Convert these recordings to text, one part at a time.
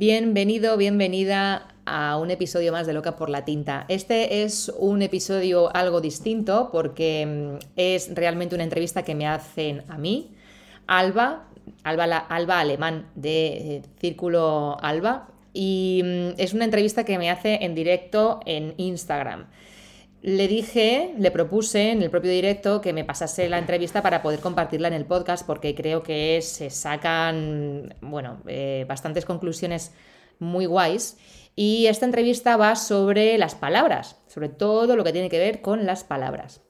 Bienvenido, bienvenida a un episodio más de Loca por la Tinta. Este es un episodio algo distinto porque mm, es realmente una entrevista que me hacen a mí, Alba, Alba, Alba Alemán de eh, Círculo Alba, y mm, es una entrevista que me hace en directo en Instagram. Le dije, le propuse en el propio directo que me pasase la entrevista para poder compartirla en el podcast porque creo que se sacan, bueno, eh, bastantes conclusiones muy guays. Y esta entrevista va sobre las palabras, sobre todo lo que tiene que ver con las palabras.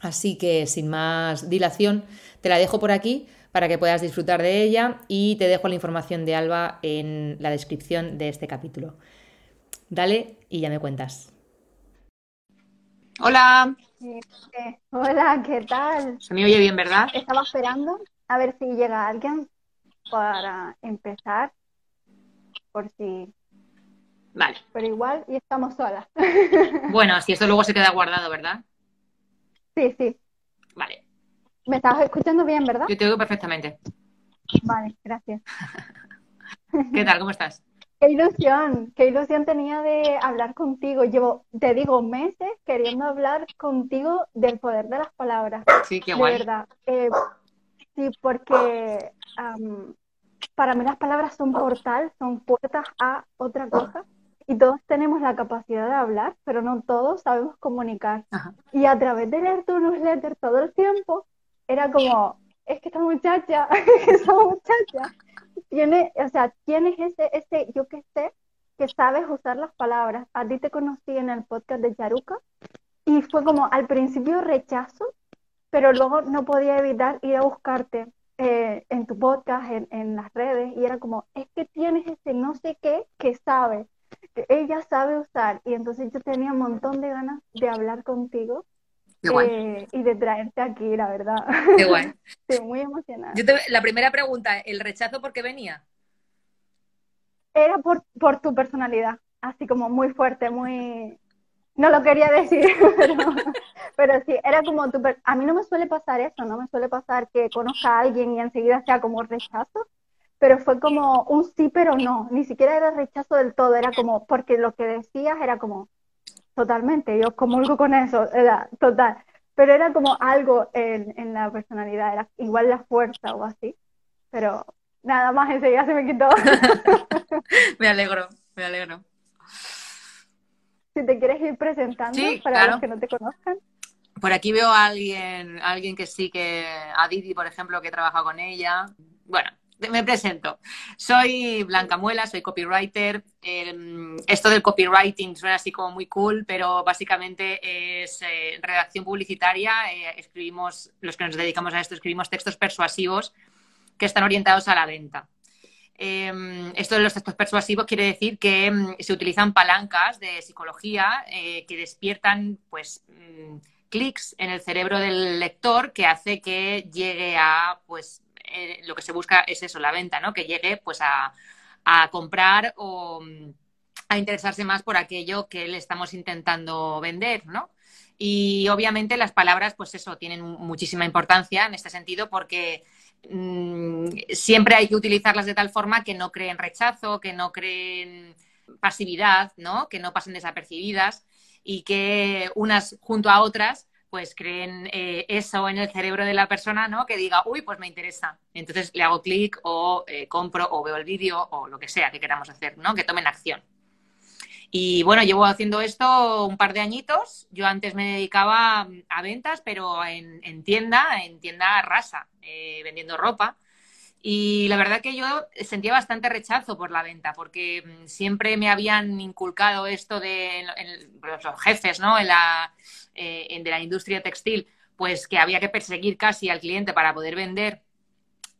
Así que sin más dilación, te la dejo por aquí para que puedas disfrutar de ella y te dejo la información de Alba en la descripción de este capítulo. Dale y ya me cuentas. Hola. Eh, hola, ¿qué tal? Se me oye bien, ¿verdad? Estaba esperando a ver si llega alguien para empezar, por si... Vale. Pero igual y estamos solas. Bueno, si esto luego se queda guardado, ¿verdad? Sí, sí. Vale. ¿Me estabas escuchando bien, verdad? Yo te oigo perfectamente. Vale, gracias. ¿Qué tal? ¿Cómo estás? Qué ilusión, qué ilusión tenía de hablar contigo. Llevo, te digo, meses queriendo hablar contigo del poder de las palabras. Sí, qué guay. De verdad. Eh, sí, porque para mí las palabras son portal, son puertas a otra cosa. Y todos tenemos la capacidad de hablar, pero no todos sabemos comunicar. Y a través de leer tu newsletter todo el tiempo, era como, es que esta muchacha, esa muchacha tiene, o sea, tienes ese, ese, yo que sé, que sabes usar las palabras. A ti te conocí en el podcast de Yaruka y fue como al principio rechazo, pero luego no podía evitar ir a buscarte eh, en tu podcast, en, en, las redes, y era como, es que tienes ese no sé qué que sabe, que ella sabe usar. Y entonces yo tenía un montón de ganas de hablar contigo eh, y de traerte aquí, la verdad. Qué guay. Estoy muy emocionada. la primera pregunta, ¿el rechazo por qué venía? Era por, por tu personalidad, así como muy fuerte, muy... No lo quería decir, pero, sí, era como tu... A mí no me suele pasar eso, no me suele pasar que conozca a alguien y enseguida sea como rechazo, pero fue como un sí, pero no, ni siquiera era rechazo del todo, era como, porque lo que decías era como, totalmente, yo comulgo con eso, era total. Pero era como algo en, en la personalidad, era igual la fuerza o así. Pero nada más enseguida se me quitó. me alegro, me alegro. Si te quieres ir presentando para los que no te conozcan. Por aquí veo a alguien, alguien que sí que, a Didi, por ejemplo, que he trabajado con ella. Bueno, me presento. Soy Blanca Muela, soy copywriter. esto del copywriting suena así como muy cool, pero básicamente es eh, redacción publicitaria. Eh, escribimos, los que nos dedicamos a esto, escribimos textos persuasivos que están orientados a la venta. Em, esto de los textos persuasivos quiere decir que em, se utilizan palancas de psicología eh, que despiertan, pues, mm, clics en el cerebro del lector que hace que llegue a, pues, eh, lo que se busca es eso, la venta, ¿no? Que llegue pues a, comprar o a interesarse más por aquello que le estamos intentando vender, ¿no? Y obviamente las palabras, pues eso, tienen muchísima importancia en este sentido porque mm, siempre hay que utilizarlas de tal forma que no creen rechazo, que no creen pasividad, ¿no? Que no pasen desapercibidas y que unas junto a otras pues creen eh, eso en el cerebro de la persona, ¿no? Que diga, uy, pues me interesa. Entonces le hago clic o eh, compro o veo el vídeo o lo que sea que queramos hacer, ¿no? Que tomen acción. Y bueno, llevo haciendo esto un par de añitos. Yo antes me dedicaba a ventas, pero en, tienda, en tienda rasa, eh, vendiendo ropa. Y la verdad que yo sentía bastante rechazo por la venta, porque mm, siempre me habían inculcado esto de los jefes, ¿no? En la, eh, de la industria textil, pues que había que perseguir casi al cliente para poder vender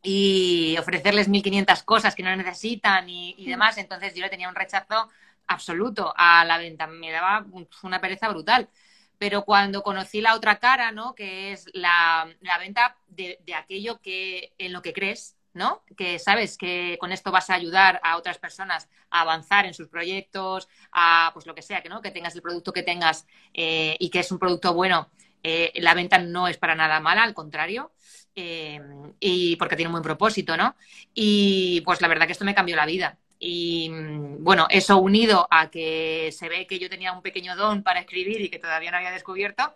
y ofrecerles 1.500 cosas que no necesitan y, y demás. Entonces yo le tenía un rechazo absoluto a la venta. Me daba una pereza brutal. Pero cuando conocí la otra cara, ¿no? Que es la, venta de, aquello que en lo que crees, ¿no? Que sabes que con esto vas a ayudar a otras personas a avanzar en sus proyectos, a pues lo que sea, que no, que tengas el producto que tengas eh, y que es un producto bueno. Eh, la venta no es para nada mala, al contrario. Eh, y porque tiene un buen propósito, ¿no? Y pues la verdad que esto me cambió la vida. Y mm, bueno, eso unido a que se ve que yo tenía un pequeño don para escribir y que todavía no había descubierto,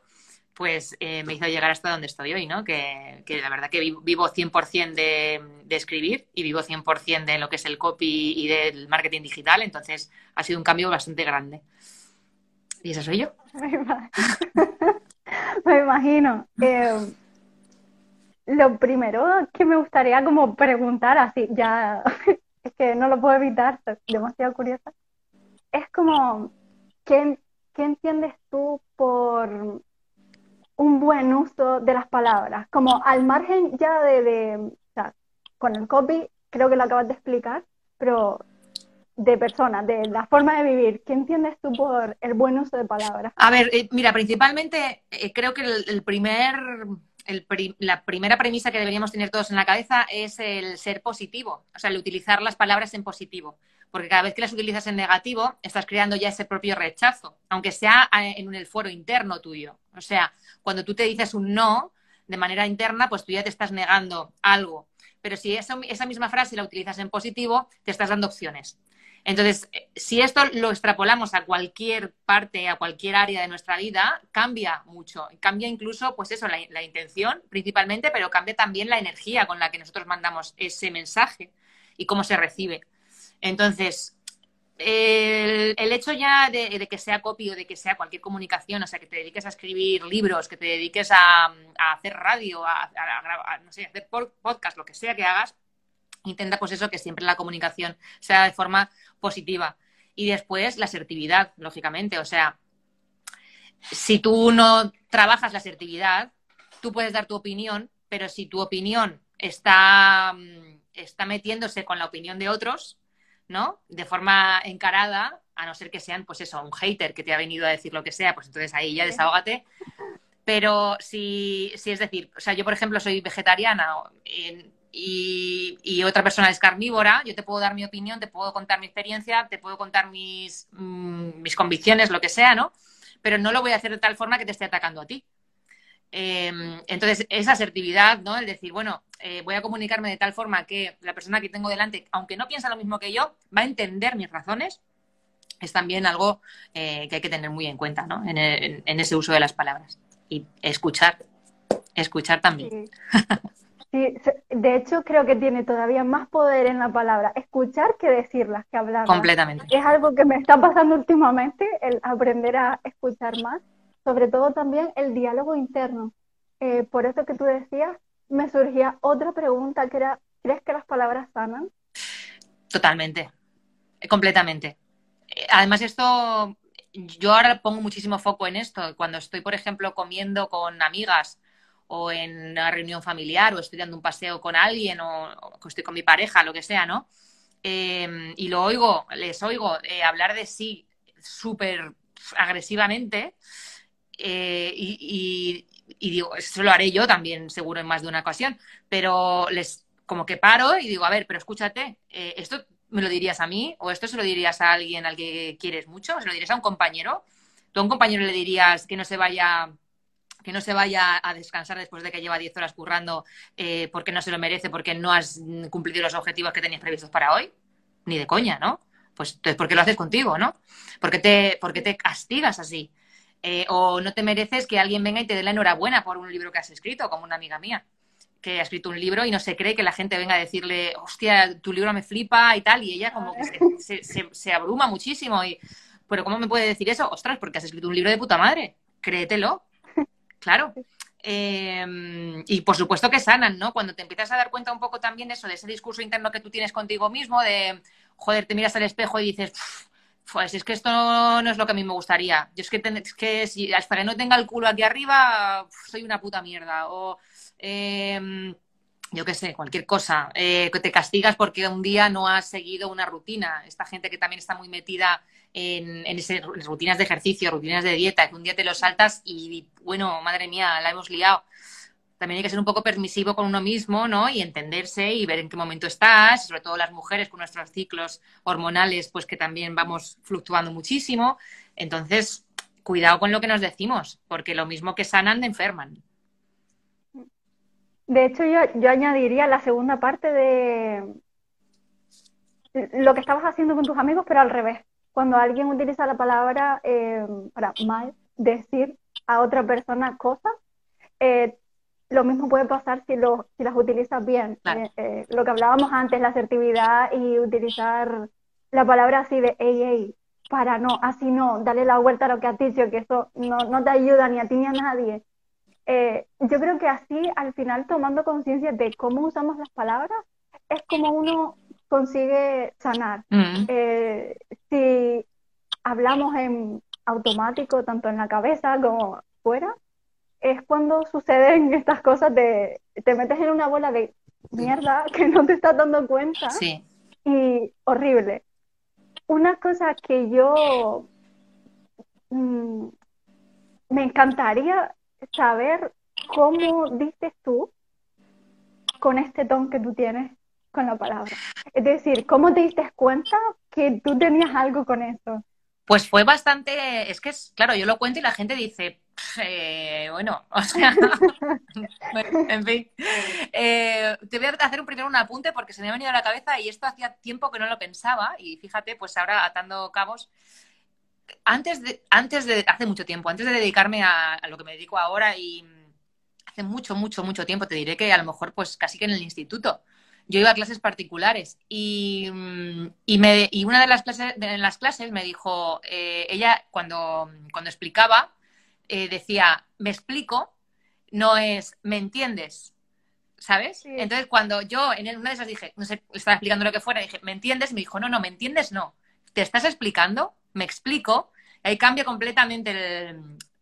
pues eh, me hizo llegar hasta donde estoy hoy, ¿no? Que, la verdad que vivo 100% de, de escribir y vivo 100% de lo que es el copy y del marketing digital, entonces ha sido un cambio bastante grande. Y eso soy yo. Me imagino. Eh, lo primero que me gustaría como preguntar, así ya es que no lo puedo evitar, estoy demasiado curiosa. Es como, ¿qué, entiendes tú por un buen uso de las palabras? Como al margen ya de, o sea, con el copy, creo que lo acabas de explicar, pero de personas, de la forma de vivir, ¿qué entiendes tú por el buen uso de palabras? A ver, eh, mira, principalmente eh, creo que el primer la primera premisa que deberíamos tener todos en la cabeza es el ser positivo, o sea, el utilizar las palabras en positivo. Porque cada vez que las utilizas en negativo, estás creando ya ese propio rechazo, aunque sea eh, en el foro interno tuyo. O sea, cuando tú te dices un no de manera interna, pues tú ya te estás negando algo. Pero si esa, esa misma frase la utilizas en positivo, te estás dando opciones. Entonces, eh, si esto lo extrapolamos a cualquier parte, a cualquier área de nuestra vida, cambia mucho. Cambia incluso, pues eso, la, intención principalmente, pero cambia también la energía con la que nosotros mandamos ese mensaje y cómo se recibe. Entonces, el, hecho ya de, que sea copy o de que sea cualquier comunicación, o sea, que te dediques a escribir libros, que te dediques a, hacer radio, a, a, no sé, hacer podcast, lo que sea que hagas, intenta pues eso, que siempre la comunicación sea de forma positiva. Y después la asertividad, lógicamente. O sea, si tú no trabajas la asertividad, tú puedes dar tu opinión, pero si tu opinión está, mm, está metiéndose con la opinión de otros, ¿no? De forma encarada, a no ser que sean, pues eso, un hater que te ha venido a decir lo que sea, pues entonces ahí ya desahógate. Pero si, si es decir, o sea, yo por ejemplo soy vegetariana, y, otra persona es carnívora, yo te puedo dar mi opinión, te puedo contar mi experiencia, te puedo contar mis, mm, mis convicciones, lo que sea, ¿no? Pero no lo voy a hacer de tal forma que te esté atacando a ti. Em, entonces, esa asertividad, ¿no? El decir, bueno, eh, voy a comunicarme de tal forma que la persona que tengo delante, aunque no piensa lo mismo que yo, va a entender mis razones, es también algo eh, que hay que tener muy en cuenta, ¿no? En, en, ese uso de las palabras. Y escuchar, escuchar también. de hecho creo que tiene todavía más poder en la palabra escuchar que decirlas, que hablar. Completamente. Es algo que me está pasando últimamente, el aprender a escuchar más, sobre todo también el diálogo interno. Eh, por eso que tú decías, me surgía otra pregunta que era, ¿crees que las palabras sanan? Totalmente, completamente. Eh, además esto, yo ahora pongo muchísimo foco en esto. Cuando estoy, por ejemplo, comiendo con amigas, o en una reunión familiar o estoy dando un paseo con alguien o, estoy con mi pareja, lo que sea, ¿no? Em, y lo oigo, les oigo eh, hablar de sí súper agresivamente eh, y, digo, eso lo haré yo también seguro en más de una ocasión, pero les como que paro y digo, a ver, pero escúchate, eh, esto me lo dirías a mí o esto se lo dirías a alguien al que quieres mucho, se lo dirías a un compañero, tú a un compañero le dirías que no se vaya que no se vaya a descansar después de que lleva 10 horas currando eh, porque no se lo merece, porque no has cumplido los objetivos que tenías previstos para hoy. Ni de coña, ¿no? Pues entonces, ¿por qué lo haces contigo, no? ¿Por qué te, te castigas así? Eh, o no te mereces que alguien venga y te dé la enhorabuena por un libro que has escrito, como una amiga mía que ha escrito un libro y no se cree que la gente venga a decirle, hostia, tu libro me flipa y tal, y ella como que se, se, abruma muchísimo. Y, pero ¿cómo me puede decir eso? Ostras, porque has escrito un libro de puta madre. Créetelo. Claro. Em, y por supuesto que sanan, ¿no? Cuando te empiezas a dar cuenta un poco también de eso, de ese discurso interno que tú tienes contigo mismo, de, joder, te miras al espejo y dices, pues es que esto no, es lo que a mí me gustaría. Yo es que, que si, hasta que no tenga el culo aquí arriba, soy una puta mierda. O Em, yo qué sé, cualquier cosa, eh, que te castigas porque un día no has seguido una rutina. Esta gente que también está muy metida en, en, rutinas de ejercicio, rutinas de dieta, que un día te lo saltas y, bueno, madre mía, la hemos liado. También hay que ser un poco permisivo con uno mismo, ¿no? Y entenderse y ver en qué momento estás, sobre todo las mujeres con nuestros ciclos hormonales, pues que también vamos fluctuando muchísimo. Entonces, cuidado con lo que nos decimos, porque lo mismo que sanan, enferman. De hecho, yo, yo añadiría la segunda parte de lo que estabas haciendo con tus amigos, pero al revés. Cuando alguien utiliza la palabra eh, para mal decir a otra persona cosas, eh, lo mismo puede pasar si, lo, si las utilizas bien. Eh, lo que hablábamos antes, la asertividad y utilizar la palabra así de ey, ey, para no, así no, dale la vuelta a lo que has dicho, que eso no, no te ayuda ni a ti ni a nadie. Eh, yo creo que así, al final, tomando conciencia de cómo usamos las palabras, es como uno consigue sanar. Mm. Eh, si hablamos en automático, tanto en la cabeza como fuera, es cuando suceden estas cosas de te metes en una bola de mierda que no te estás dando cuenta y horrible. Una cosa que yo mm, me encantaría saber cómo dices tú con este ton que tú tienes con la palabra. Es decir, ¿cómo te diste cuenta que tú tenías algo con eso? Pues fue bastante, es que es, claro, yo lo cuento y la gente dice, eh, bueno, o sea, en fin. Eh, te voy a hacer un, primero un apunte porque se me ha venido a la cabeza y esto hacía tiempo que no lo pensaba y fíjate, pues ahora atando cabos, antes de, antes de, hace mucho tiempo, antes de dedicarme a, lo que me dedico ahora y hace mucho, mucho, mucho tiempo, te diré que a lo mejor pues casi que en el instituto. Yo iba a clases particulares y, y, me, y una de las clases, de las clases me dijo, eh, ella cuando, cuando explicaba, eh, decía, me explico, no es, ¿me entiendes? ¿Sabes? Entonces cuando yo en una de esas dije, no sé, estaba explicando lo que fuera, dije, ¿me entiendes? Me dijo, no, no, ¿me entiendes? No. ¿Te estás explicando? me explico, ahí cambia completamente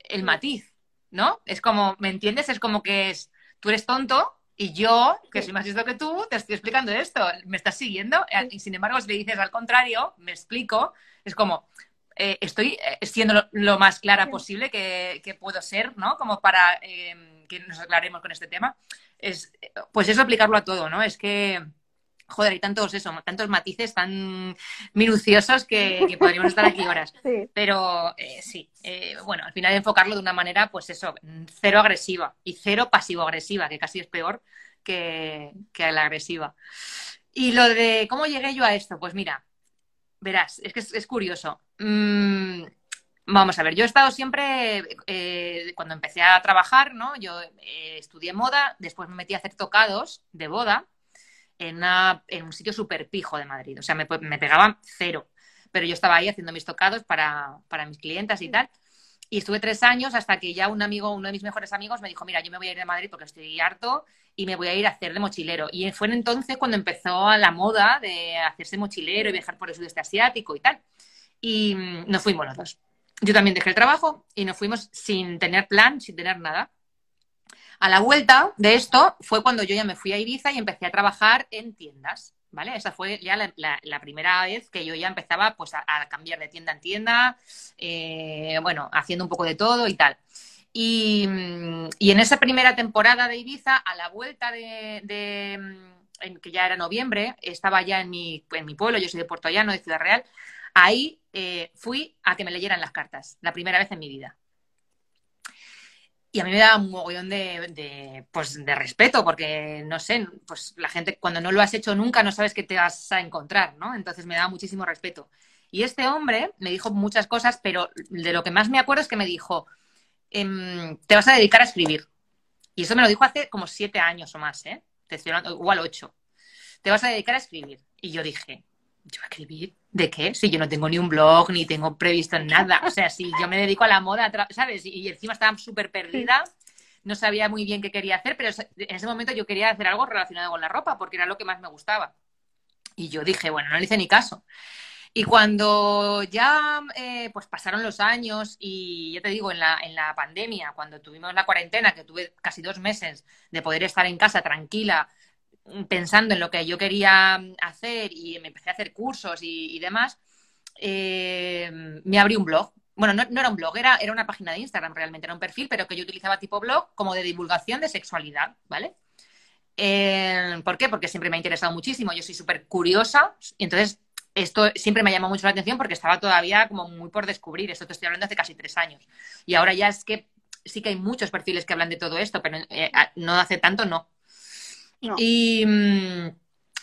el, matiz, ¿no? Es como, ¿me entiendes? Es como que es, tú eres tonto y yo, que soy más listo que tú, te estoy explicando esto, me estás siguiendo, y sin embargo, si le dices al contrario, me explico, es como, eh, estoy eh, siendo lo, más clara posible que, puedo ser, ¿no? Como para em, que nos aclaremos con este tema. Es, pues eso aplicarlo a todo, ¿no? Es que joder, hay tantos, eso, tantos matices tan minuciosos que, podríamos estar aquí horas. Pero eh, sí, eh, bueno, al final enfocarlo de una manera, pues eso, cero agresiva y cero pasivo-agresiva, que casi es peor que, la agresiva. Y lo de cómo llegué yo a esto, pues mira, verás, es que es, curioso. Mm, vamos a ver, yo he estado siempre, eh, cuando empecé a trabajar, ¿no? Yo estudié moda, después me metí a hacer tocados de boda en, un sitio súper pijo de Madrid. O sea, me, me, pegaban cero. Pero yo estaba ahí haciendo mis tocados para, mis clientes y tal. Y estuve tres años hasta que ya un amigo, uno de mis mejores amigos, me dijo, mira, yo me voy a ir de Madrid porque estoy harto y me voy a ir a hacer de mochilero. Y fue entonces cuando empezó la moda de hacerse mochilero y viajar por el sudeste asiático y tal. Y mm, nos fuimos los dos. Yo también dejé el trabajo y nos fuimos sin tener plan, sin tener nada. A la vuelta de esto fue cuando yo ya me fui a Ibiza y empecé a trabajar en tiendas, ¿vale? Esa fue ya la, primera vez que yo ya empezaba pues, a, cambiar de tienda en tienda, eh, bueno, haciendo un poco de todo y tal. Y, en esa primera temporada de Ibiza, a la vuelta de, que ya era noviembre, estaba ya en mi, en mi pueblo, yo soy de Puerto Llano, de Ciudad Real, ahí eh, fui a que me leyeran las cartas, la primera vez en mi vida. Y a mí me da un mogollón de, pues, de respeto, porque no sé, pues la gente cuando no lo has hecho nunca no sabes qué te vas a encontrar, ¿no? Entonces me da muchísimo respeto. Y este hombre me dijo muchas cosas, pero de lo que más me acuerdo es que me dijo, em, te vas a dedicar a escribir. Y eso me lo dijo hace como siete años o más, ¿eh? Te estoy hablando, igual ocho. Te vas a dedicar a escribir. Y yo dije, ¿yo a escribir? ¿De qué? Si yo no tengo ni un blog, ni tengo previsto nada. O sea, si yo me dedico a la moda, ¿sabes? Y, encima estaba súper perdida, no sabía muy bien qué quería hacer, pero en ese momento yo quería hacer algo relacionado con la ropa, porque era lo que más me gustaba. Y yo dije, bueno, no le hice ni caso. Y cuando ya eh, pues pasaron los años y ya te digo, en la, en la pandemia, cuando tuvimos la cuarentena, que tuve casi dos meses de poder estar en casa tranquila, pensando en lo que yo quería hacer y me empecé a hacer cursos y, demás, eh, me abrí un blog. Bueno, no, era un blog, era, una página de Instagram realmente, era un perfil, pero que yo utilizaba tipo blog como de divulgación de sexualidad, ¿vale? Eh, ¿Por qué? Porque siempre me ha interesado muchísimo, yo soy súper curiosa, entonces esto siempre me llamó mucho la atención porque estaba todavía como muy por descubrir, esto te estoy hablando hace casi tres años. Y ahora ya es que sí que hay muchos perfiles que hablan de todo esto, pero eh, no hace tanto no. Y mm,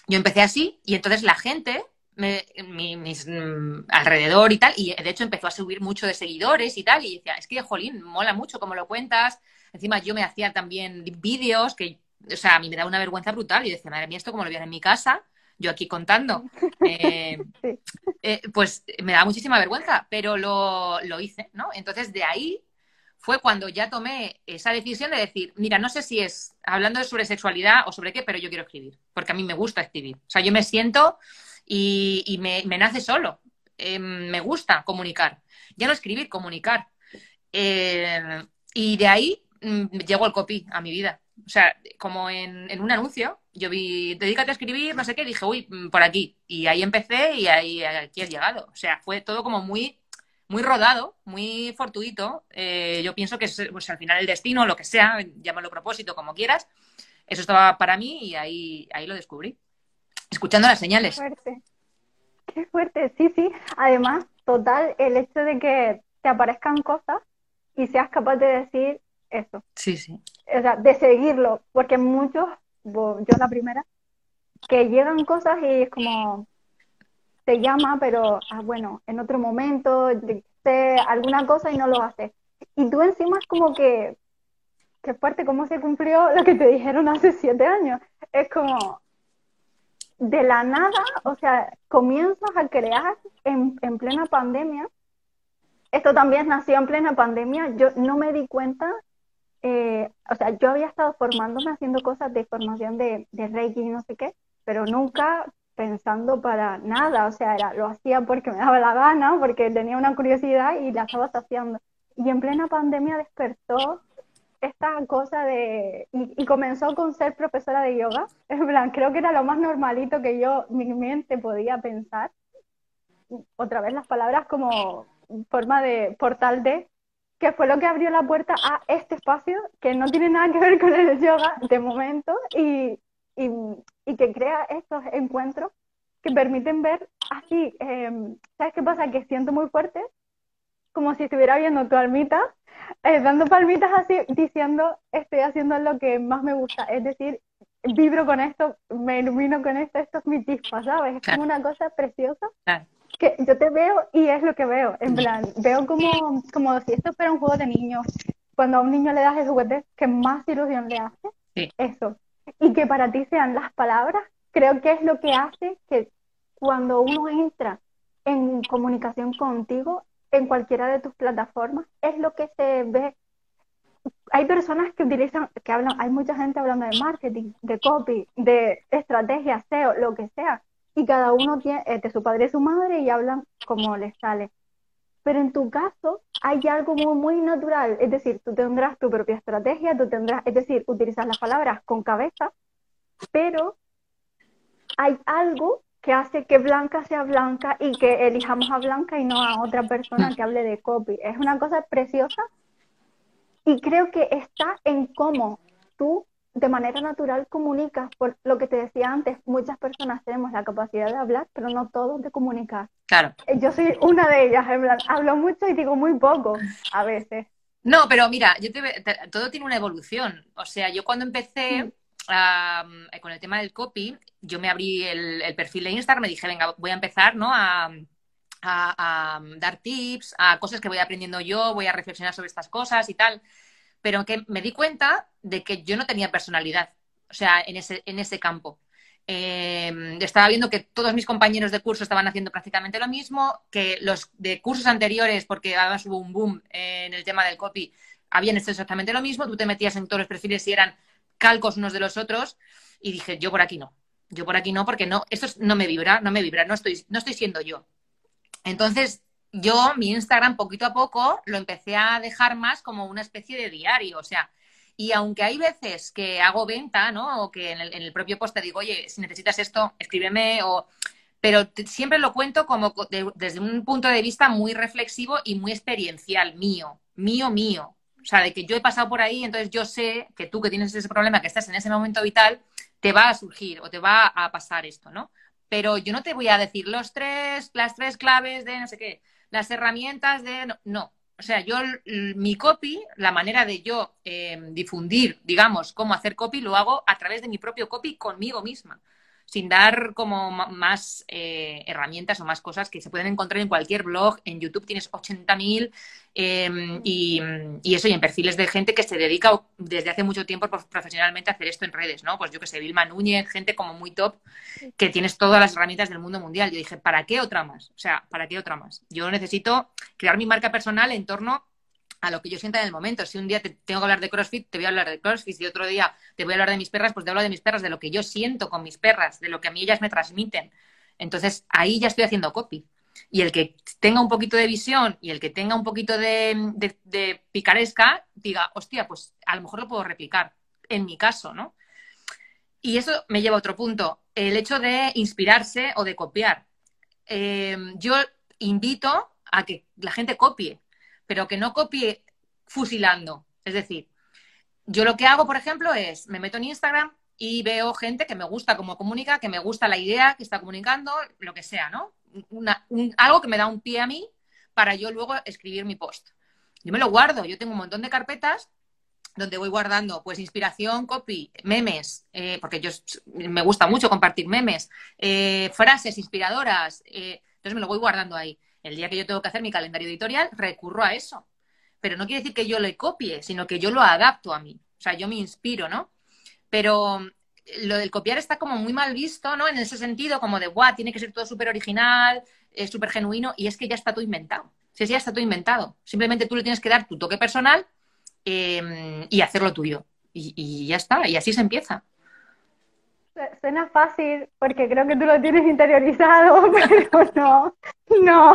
yo empecé así y entonces la gente, mis mm, alrededor y tal, y de hecho empezó a subir mucho de seguidores y tal, y decía, es que, jolín, mola mucho como lo cuentas. Encima yo me hacía también vídeos que, o sea, a mí me da una vergüenza brutal y decía, madre mía, esto como lo veían en mi casa, yo aquí contando. Eh, eh, pues me da muchísima vergüenza, pero lo, lo hice, ¿no? Entonces de ahí fue cuando ya tomé esa decisión de decir, mira, no sé si es hablando sobre sexualidad o sobre qué, pero yo quiero escribir, porque a mí me gusta escribir. O sea, yo me siento y, me, nace solo. Em, me gusta comunicar. Ya no escribir, comunicar. Eh, y de ahí mm, llegó el copy a mi vida. O sea, como en, en, un anuncio, yo vi, dedícate a escribir, no sé qué, dije, uy, mm, por aquí. Y ahí empecé y ahí aquí he llegado. O sea, fue todo como muy muy rodado, muy fortuito. Eh, yo pienso que es pues, al final el destino, lo que sea, llámalo propósito, como quieras. Eso estaba para mí y ahí, ahí lo descubrí. Escuchando las señales. Qué fuerte. Qué fuerte, sí, sí. Además, total, el hecho de que te aparezcan cosas y seas capaz de decir eso. Sí, sí. O sea, de seguirlo, porque muchos, yo la primera, que llegan cosas y es como, te llama, pero ah, bueno, en otro momento, sé alguna cosa y no lo hace. Y tú encima es como que, qué fuerte, cómo se cumplió lo que te dijeron hace siete años. Es como, de la nada, o sea, comienzas a crear en, en plena pandemia. Esto también nació en plena pandemia. Yo no me di cuenta eh, o sea, yo había estado formándome haciendo cosas de formación de, de Reiki y no sé qué, pero nunca pensando para nada, o sea, era, lo hacía porque me daba la gana, porque tenía una curiosidad y la estaba haciendo. Y en plena pandemia despertó esta cosa de... Y, comenzó con ser profesora de yoga. En plan, creo que era lo más normalito que yo, mi mente podía pensar. Otra vez las palabras como forma de portal de, que fue lo que abrió la puerta a este espacio que no tiene nada que ver con el yoga de momento y, y, que crea estos encuentros que permiten ver así, em, ¿sabes qué pasa? Que siento muy fuerte, como si estuviera viendo tu almita, eh, dando palmitas así, diciendo, estoy haciendo lo que más me gusta, es decir, vibro con esto, me ilumino con esto, esto es mi chispa, ¿sabes? Es como una cosa preciosa. Que yo te veo y es lo que veo, en plan, veo como, como si esto fuera un juego de niños, cuando a un niño le das el juguete que más ilusión le hace, eso, y que para ti sean las palabras, creo que es lo que hace que cuando uno entra en comunicación contigo en cualquiera de tus plataformas, es lo que se ve. Hay personas que utilizan, que hablan, hay mucha gente hablando de marketing, de copy, de estrategia, SEO, lo que sea, y cada uno tiene de este, su padre y su madre y hablan como les sale. Pero en tu caso hay algo muy, muy natural, es decir, tú tendrás tu propia estrategia, tú tendrás, es decir, utilizas las palabras con cabeza, pero hay algo que hace que Blanca sea Blanca y que elijamos a Blanca y no a otra persona que hable de copy. Es una cosa preciosa y creo que está en cómo tú de manera natural comunicas, por lo que te decía antes, muchas personas tenemos la capacidad de hablar, pero no todos de comunicar. Claro. Eh, yo soy una de ellas, en plan, hablo mucho y digo muy poco a veces. No, pero mira, yo todo tiene una evolución. O sea, yo cuando empecé con el tema del copy, yo me abrí el, perfil de Instagram, me dije, venga, voy a empezar, ¿no? A, a, dar tips, a cosas que voy aprendiendo yo, voy a reflexionar sobre estas cosas y tal. Pero que me di cuenta de que yo no tenía personalidad, o sea, en ese, en ese campo. Eh, estaba viendo que todos mis compañeros de curso estaban haciendo prácticamente lo mismo, que los de cursos anteriores, porque además hubo un boom en el tema del copy, habían hecho exactamente lo mismo. Tú te metías en todos los perfiles y eran calcos unos de los otros. Y dije, yo por aquí no. Yo por aquí no, porque no, esto no me vibra, no me vibra, no estoy, no estoy siendo yo. Entonces, yo mi Instagram poquito a poco lo empecé a dejar más como una especie de diario, o sea, y aunque hay veces que hago venta, ¿no? O que en el, propio post te digo, oye, si necesitas esto, escríbeme, o... pero siempre lo cuento como desde un punto de vista muy reflexivo y muy experiencial, mío, mío, mío. O sea, de que yo he pasado por ahí, entonces yo sé que tú que tienes ese problema, que estás en ese momento vital, te va a surgir o te va a pasar esto, ¿no? pero yo no te voy a decir los tres, las tres claves de no sé qué, las herramientas de... No, O sea, yo, mi copy, la manera de yo eh, difundir, digamos, cómo hacer copy, lo hago a través de mi propio copy conmigo misma sin dar como más eh, herramientas o más cosas que se pueden encontrar en cualquier blog. En YouTube tienes 80.000 em, y, y, eso, y en perfiles de gente que se dedica desde hace mucho tiempo profesionalmente a hacer esto en redes, ¿no? Pues yo que sé, Vilma Núñez, gente como muy top, que tienes todas las herramientas del mundo mundial. Yo dije, ¿para qué otra más? O sea, ¿para qué otra más? Yo necesito crear mi marca personal en torno a lo que yo sienta en el momento. Si un día te tengo que hablar de CrossFit, te voy a hablar de CrossFit. Si otro día te voy a hablar de mis perras, pues te hablo de mis perras, de lo que yo siento con mis perras, de lo que a mí ellas me transmiten. Entonces, ahí ya estoy haciendo copy. Y el que tenga un poquito de visión y el que tenga un poquito de, picaresca, diga, hostia, pues a lo mejor lo puedo replicar, en mi caso, ¿no? Y eso me lleva a otro punto, el hecho de inspirarse o de copiar. Eh, yo invito a que la gente copie, pero que no copie fusilando. Es decir, yo lo que hago, por ejemplo, es me meto en Instagram y veo gente que me gusta cómo comunica, que me gusta la idea que está comunicando, lo que sea, ¿no? algo que me da un pie a mí para yo luego escribir mi post. Yo me lo guardo, yo tengo un montón de carpetas donde voy guardando pues inspiración, copy, memes, eh, porque yo me gusta mucho compartir memes, eh, frases inspiradoras, eh, entonces me lo voy guardando ahí. El día que yo tengo que hacer mi calendario editorial, recurro a eso. Pero no quiere decir que yo le copie, sino que yo lo adapto a mí. O sea, yo me inspiro, ¿no? Pero lo del copiar está como muy mal visto, ¿no? En ese sentido, como de, guau, tiene que ser todo súper original, súper genuino, y es que ya está todo inventado. Si es ya está todo inventado. Simplemente tú le tienes que dar tu toque personal em, y hacerlo tuyo. y ya está, y así se empieza. Suena fácil porque creo que tú lo tienes interiorizado, pero no, no.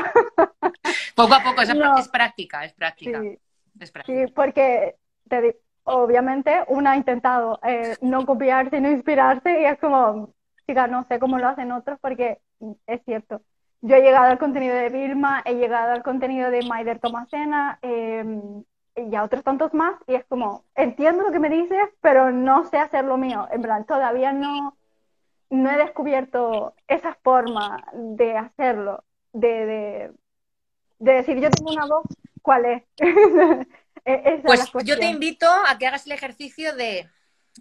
Poco a poco, es, práctica, es práctica. Sí, porque obviamente uno ha intentado eh, no copiar, sino inspirarse y es como, chica, no sé cómo lo hacen otros porque es cierto. Yo he llegado al contenido de Vilma, he llegado al contenido de Maider Tomasena eh, y a otros tantos más y es como, entiendo lo que me dices, pero no sé hacer lo mío. En plan, todavía no, no he descubierto esa forma de hacerlo, de, de, decir, yo tengo una voz, ¿cuál es? E-, pues yo te invito a que hagas el ejercicio de...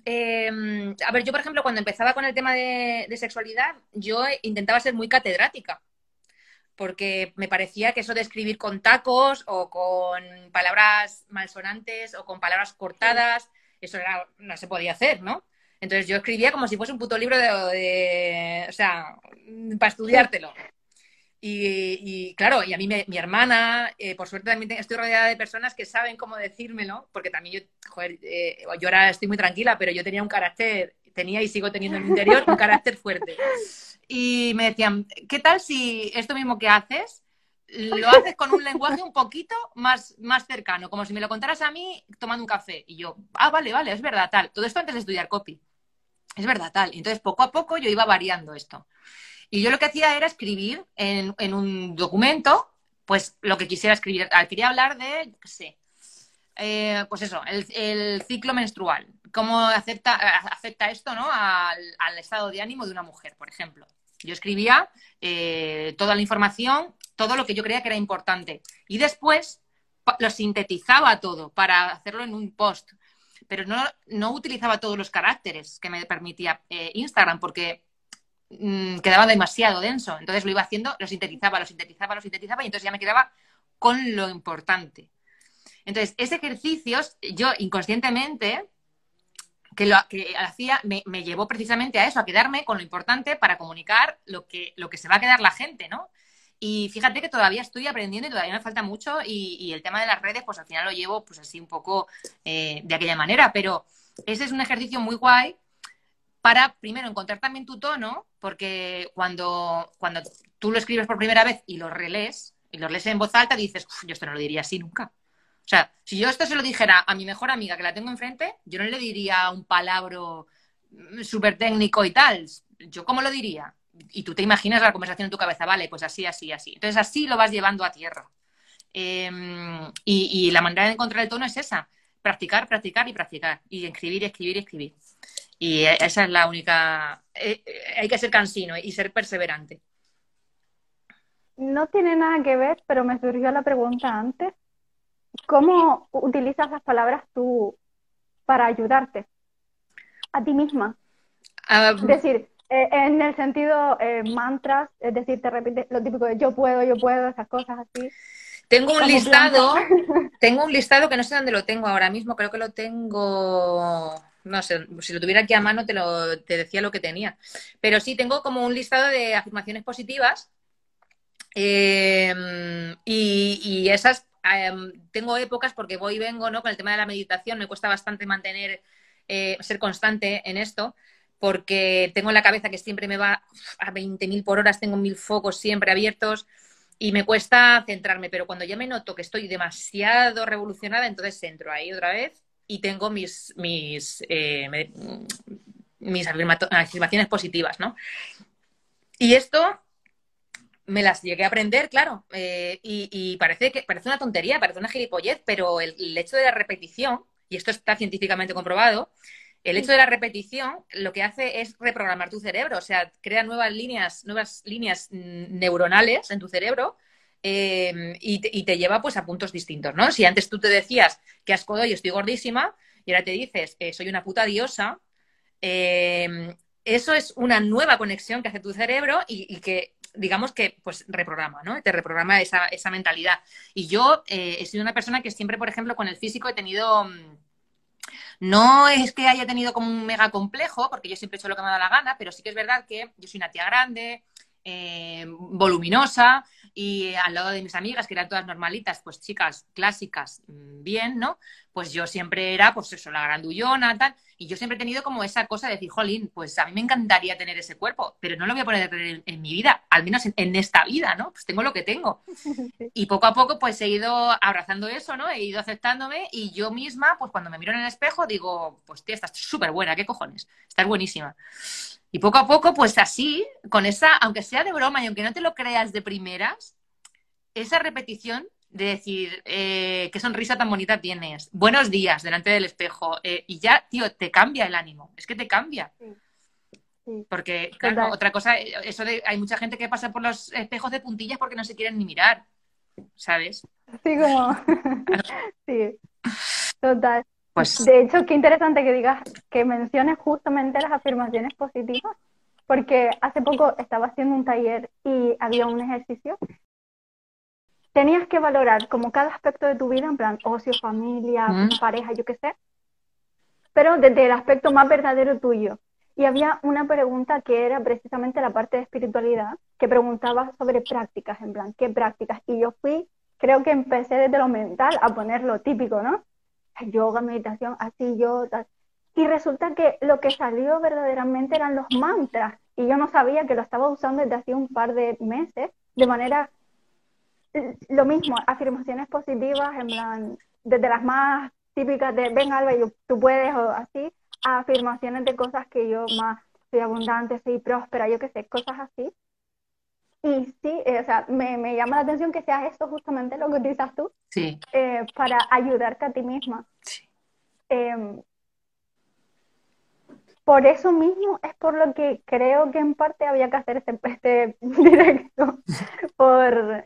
Em, a ver, yo por ejemplo, cuando empezaba con el tema de, de sexualidad, yo intentaba ser muy catedrática porque me parecía que eso de escribir con tacos o con palabras malsonantes o con palabras cortadas, eso era, no se podía hacer, ¿no? Entonces yo escribía como si fuese un puto libro de, o sea, para estudiártelo. Y, claro, y a mí mi hermana, eh, por suerte también estoy rodeada de personas que saben cómo decírmelo, porque también yo, joder, eh, yo ahora estoy muy tranquila, pero yo tenía un carácter, tenía y sigo teniendo en mi interior un carácter fuerte. Y me decían, ¿qué tal si esto mismo que haces lo haces con un lenguaje un poquito más, más cercano, como si me lo contaras a mí tomando un café. Y yo, ah, vale, vale, es verdad, tal. Todo esto antes de estudiar copy. Es verdad, tal. Entonces, poco a poco yo iba variando esto. Y yo lo que hacía era escribir en, un documento, pues lo que quisiera escribir. Ah, quería hablar de, qué sé, eh, pues eso, el, ciclo menstrual. ¿Cómo afecta, afecta esto ¿no? al, estado de ánimo de una mujer, por ejemplo? Yo escribía eh, toda la información, todo lo que yo creía que era importante. Y después lo sintetizaba todo para hacerlo en un post pero no, no utilizaba todos los caracteres que me permitía eh, Instagram, porque mm, quedaba demasiado denso. Entonces lo iba haciendo, lo sintetizaba, lo sintetizaba, lo sintetizaba y entonces ya me quedaba con lo importante. Entonces, ese ejercicio, yo inconscientemente, que lo que hacía, me, llevó precisamente a eso, a quedarme con lo importante para comunicar lo que, lo que se va a quedar la gente, ¿no? Y fíjate que todavía estoy aprendiendo y todavía me falta mucho y, el tema de las redes, pues al final lo llevo pues así un poco eh, de aquella manera, pero ese es un ejercicio muy guay para, primero, encontrar también tu tono, porque cuando, cuando tú lo escribes por primera vez y lo relees, y lo lees en voz alta, dices, yo esto no lo diría así nunca. O sea, si yo esto se lo dijera a mi mejor amiga que la tengo enfrente, yo no le diría un palabro súper técnico y tal. ¿Yo cómo lo diría? Y tú te imaginas la conversación en tu cabeza, vale, pues así, así, así. Entonces así lo vas llevando a tierra. Em, y, la manera de encontrar el tono es esa, practicar, practicar y practicar. Y escribir, escribir, escribir. Y esa es la única... Eh, eh, hay que ser cansino y ser perseverante. No tiene nada que ver, pero me surgió la pregunta antes. ¿Cómo utilizas las palabras tú para ayudarte a ti misma? Ah, es decir, eh, en el sentido eh, mantras, es decir, te repites lo típico de yo puedo, yo puedo, esas cosas así. Tengo un listado, tengo un listado que no sé dónde lo tengo ahora mismo, creo que lo tengo, no sé, si lo tuviera aquí a mano te, lo, te decía lo que tenía. Pero sí, tengo como un listado de afirmaciones positivas em, y, esas em, tengo épocas porque voy y vengo, ¿no? Con el tema de la meditación me cuesta bastante mantener, eh, ser constante en esto porque tengo en la cabeza que siempre me va a 20.000 por horas, tengo mil focos siempre abiertos y me cuesta centrarme, pero cuando ya me noto que estoy demasiado revolucionada, entonces entro ahí otra vez y tengo mis, mis, eh, mis afirmaciones positivas, ¿no? Y esto me las llegué a aprender, claro, eh, y, parece que parece una tontería, parece una gilipollez, pero el, hecho de la repetición, y esto está científicamente comprobado, el hecho de la repetición lo que hace es reprogramar tu cerebro, o sea, crea nuevas líneas, nuevas líneas neuronales en tu cerebro em, y, te, lleva pues a puntos distintos, ¿no? Si antes tú te decías que asco y estoy gordísima y ahora te dices eh, soy una puta diosa, em, eso es una nueva conexión que hace tu cerebro y, que digamos que pues reprograma, ¿no? Te reprograma esa, esa mentalidad. Y yo eh, he sido una persona que siempre, por ejemplo, con el físico he tenido mm, no es que haya tenido como un mega complejo, porque yo siempre he hecho lo que me da la gana, pero sí que es verdad que yo soy una tía grande, eh, voluminosa y al lado de mis amigas, que eran todas normalitas, pues chicas clásicas, mm, bien, ¿no? Pues yo siempre era, pues eso, la grandullona, tal, y yo siempre he tenido como esa cosa de decir, jolín, pues a mí me encantaría tener ese cuerpo, pero no lo voy a poder tener en, mi vida, al menos en, esta vida, ¿no? Pues tengo lo que tengo. Y poco a poco, pues he ido abrazando eso, ¿no? He ido aceptándome y yo misma, pues cuando me miro en el espejo, digo, pues tía, estás súper buena, ¿qué cojones? Estás buenísima. Y poco a poco, pues así, con esa, aunque sea de broma y aunque no te lo creas de primeras, esa repetición de decir, eh, qué sonrisa tan bonita tienes, buenos días delante del espejo, eh, y ya, tío, te cambia el ánimo, es que te cambia. Porque, claro, otra cosa, eso de, hay mucha gente que pasa por los espejos de puntillas porque no se quieren ni mirar, ¿sabes? Sí, como, sí, total. Pues de hecho, qué interesante que digas, que menciones justamente las afirmaciones positivas, porque hace poco estaba haciendo un taller y había un ejercicio. Tenías que valorar como cada aspecto de tu vida, en plan ocio, familia, pareja, yo qué sé, pero desde el aspecto más verdadero tuyo. Y había una pregunta que era precisamente la parte de espiritualidad, que preguntaba sobre prácticas, en plan, ¿qué prácticas? Y yo fui, creo que empecé desde lo mental a poner lo típico, ¿no? Yoga, meditación, así yo. Y resulta que lo que salió verdaderamente eran los mantras. Y yo no sabía que lo estaba usando desde hace un par de meses, de manera, lo mismo, afirmaciones positivas, en plan, desde las más típicas de, ven Alba, tú puedes, o así, a afirmaciones de cosas que yo más soy abundante, soy próspera, yo qué sé, cosas así. Y sí, eh, o sea, me, me, llama la atención que seas esto justamente lo que utilizas tú sí. Eh, para ayudarte a ti misma. Sí. Em, por eso mismo es por lo que creo que en parte había que hacer este, este directo, por,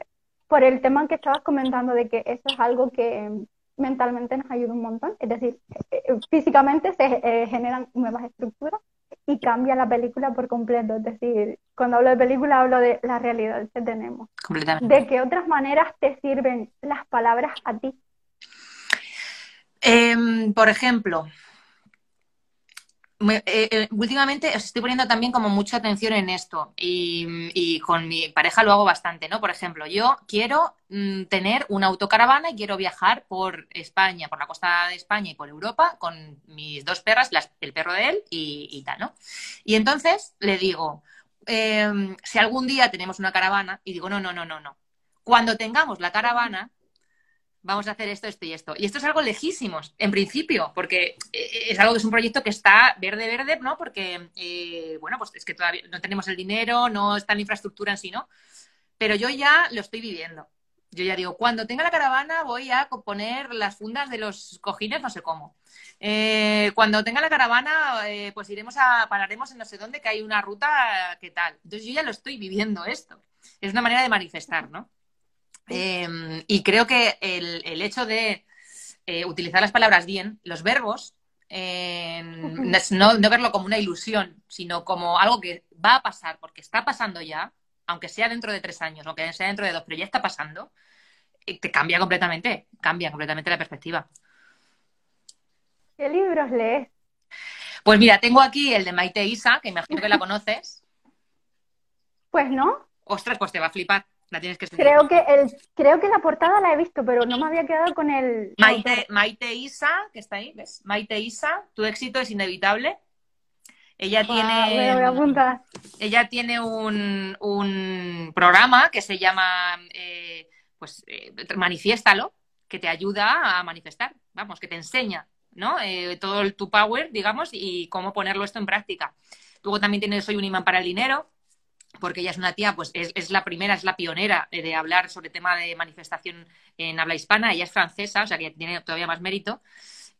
por el tema que estabas comentando de que eso es algo que mentalmente nos ayuda un montón, es decir, eh, físicamente se generan nuevas estructuras y cambia la película por completo. Es decir, cuando hablo de película hablo de la realidad que tenemos. Completamente. ¿De qué otras maneras te sirven las palabras a ti? Em, por ejemplo, eh, eh, últimamente os estoy poniendo también como mucha atención en esto y, con mi pareja lo hago bastante, ¿no? Por ejemplo, yo quiero mm, tener una autocaravana y quiero viajar por España, por la costa de España y por Europa con mis dos perras, el perro de él y, tal, ¿no? Y entonces le digo, em, si algún día tenemos una caravana, y digo, no, no, no, no, no. Cuando tengamos la caravana, vamos a hacer esto, esto y esto. Y esto es algo lejísimo, en principio, porque eh, es algo que es un proyecto que está verde, verde, ¿no? Porque, eh, bueno, pues es que todavía no tenemos el dinero, no está la infraestructura en sí, ¿no? Pero yo ya lo estoy viviendo. Yo ya digo, cuando tenga la caravana voy a poner las fundas de los cojines, no sé cómo. Eh, cuando tenga la caravana, pues iremos a, pararemos en no sé dónde, que hay una ruta, ¿qué tal? Entonces yo ya lo estoy viviendo esto. Es una manera de manifestar, ¿no? Em, y creo que el, hecho de eh, utilizar las palabras bien, los verbos, em, no, verlo como una ilusión, sino como algo que va a pasar, porque está pasando ya, aunque sea dentro de tres años, aunque sea dentro de dos, pero ya está pasando, eh, te cambia completamente, cambia completamente la perspectiva. ¿Qué libros lees? Pues mira, tengo aquí el de Maite Isa, que imagino que la conoces. Pues no. Ostras, pues te va a flipar. La tienes que Creo que, el, creo que la portada la he visto, pero no me había quedado con el... Maite, Maite Isa, que está ahí, ¿ves? Maite Isa, tu éxito es inevitable. Ella tiene. voy a apuntar. Ella tiene un, un programa que se llama eh, pues eh, Manifiéstalo, que te ayuda a manifestar, vamos, que te enseña, ¿no? Eh, todo el, tu power, digamos, y cómo ponerlo esto en práctica. Luego también tiene Soy un imán para el dinero, porque ella es una tía, pues es, la primera, es la pionera de hablar sobre tema de manifestación en habla hispana. Ella es francesa, o sea que tiene todavía más mérito.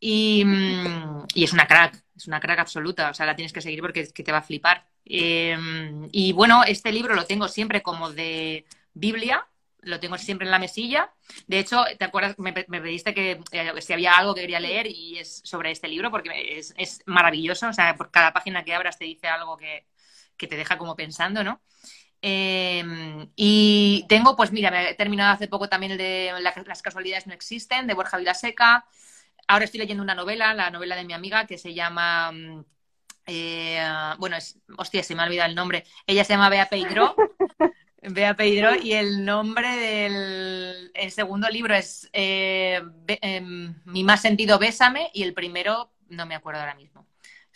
Y, mm, es una crack, es una crack absoluta, o sea, la tienes que seguir porque que te va a flipar. Em, y bueno, este libro lo tengo siempre como de Biblia, lo tengo siempre en la mesilla. De hecho, ¿te acuerdas? Me, pediste que eh, si había algo que quería leer y es sobre este libro porque es, es maravilloso, o sea, por cada página que abras te dice algo que, que te deja como pensando, ¿no? Em, y tengo, pues mira, me he terminado hace poco también el de Las casualidades no existen, de Borja Vilaseca. Ahora estoy leyendo una novela, la novela de mi amiga, que se llama. Mm, eh, bueno, es, hostia, se me ha olvidado el nombre. Ella se llama Bea Pedro. Bea Pedro, y el nombre del el segundo libro es eh, em, Mi más sentido Bésame, y el primero no me acuerdo ahora mismo.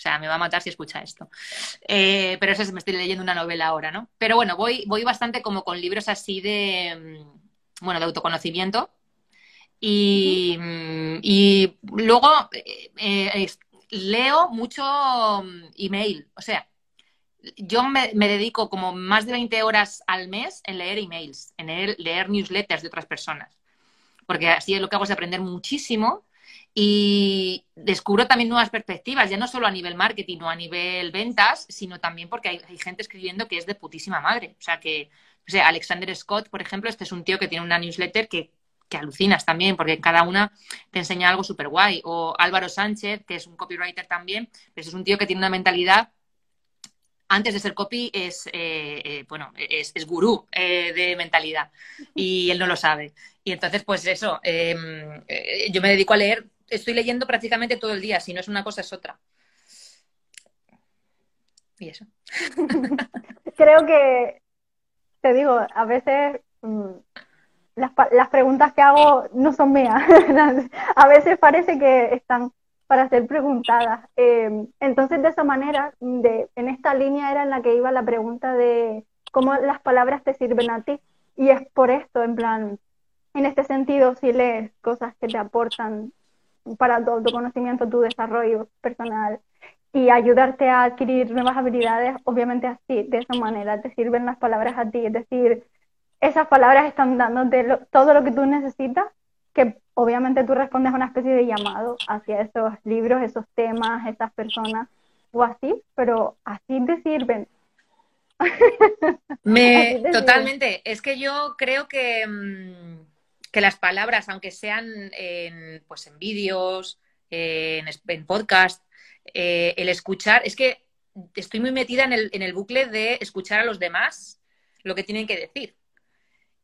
Sea, me va a matar si escucha esto. Eh, pero eso es, me estoy leyendo una novela ahora, ¿no? Pero bueno, voy, voy bastante como con libros así de, mm, bueno, de autoconocimiento. Y, mm, luego eh, eh, leo mucho mm, email. O sea, yo me, dedico como más de 20 horas al mes en leer emails, en leer newsletters de otras personas. Porque así es lo que hago es aprender muchísimo y descubro también nuevas perspectivas, ya no solo a nivel marketing o a nivel ventas, sino también porque hay, gente escribiendo que es de putísima madre. O sea, que, o sea, Alexander Scott, por ejemplo, este es un tío que tiene una newsletter que, que alucinas también, porque cada una te enseña algo súper guay. O Álvaro Sánchez, que es un copywriter también, pues es un tío que tiene una mentalidad antes de ser copy es, eh, eh, bueno, es, gurú eh, de mentalidad y él no lo sabe. Y entonces, pues eso, em, yo me dedico a leer estoy leyendo prácticamente todo el día, si no es una cosa es otra. Y eso. Creo que, te digo, a veces mm, las, preguntas que hago no son mías. a veces parece que están para ser preguntadas. Em, entonces, de esa manera, de, en esta línea era en la que iba la pregunta de cómo las palabras te sirven a ti. Y es por esto, en plan, en este sentido, si lees cosas que te aportan para tu conocimiento, tu desarrollo personal y ayudarte a adquirir nuevas habilidades, obviamente así, de esa manera, te sirven las palabras a ti, es decir, esas palabras están dándote todo lo que tú necesitas, que obviamente tú respondes a una especie de llamado hacia esos libros, esos temas, esas personas o así, pero así te sirven. Me, totalmente. Es que yo creo que, mm, que las palabras, aunque sean en, pues en vídeos, en, en podcast, eh, el escuchar, es que estoy muy metida en el, en el bucle de escuchar a los demás lo que tienen que decir.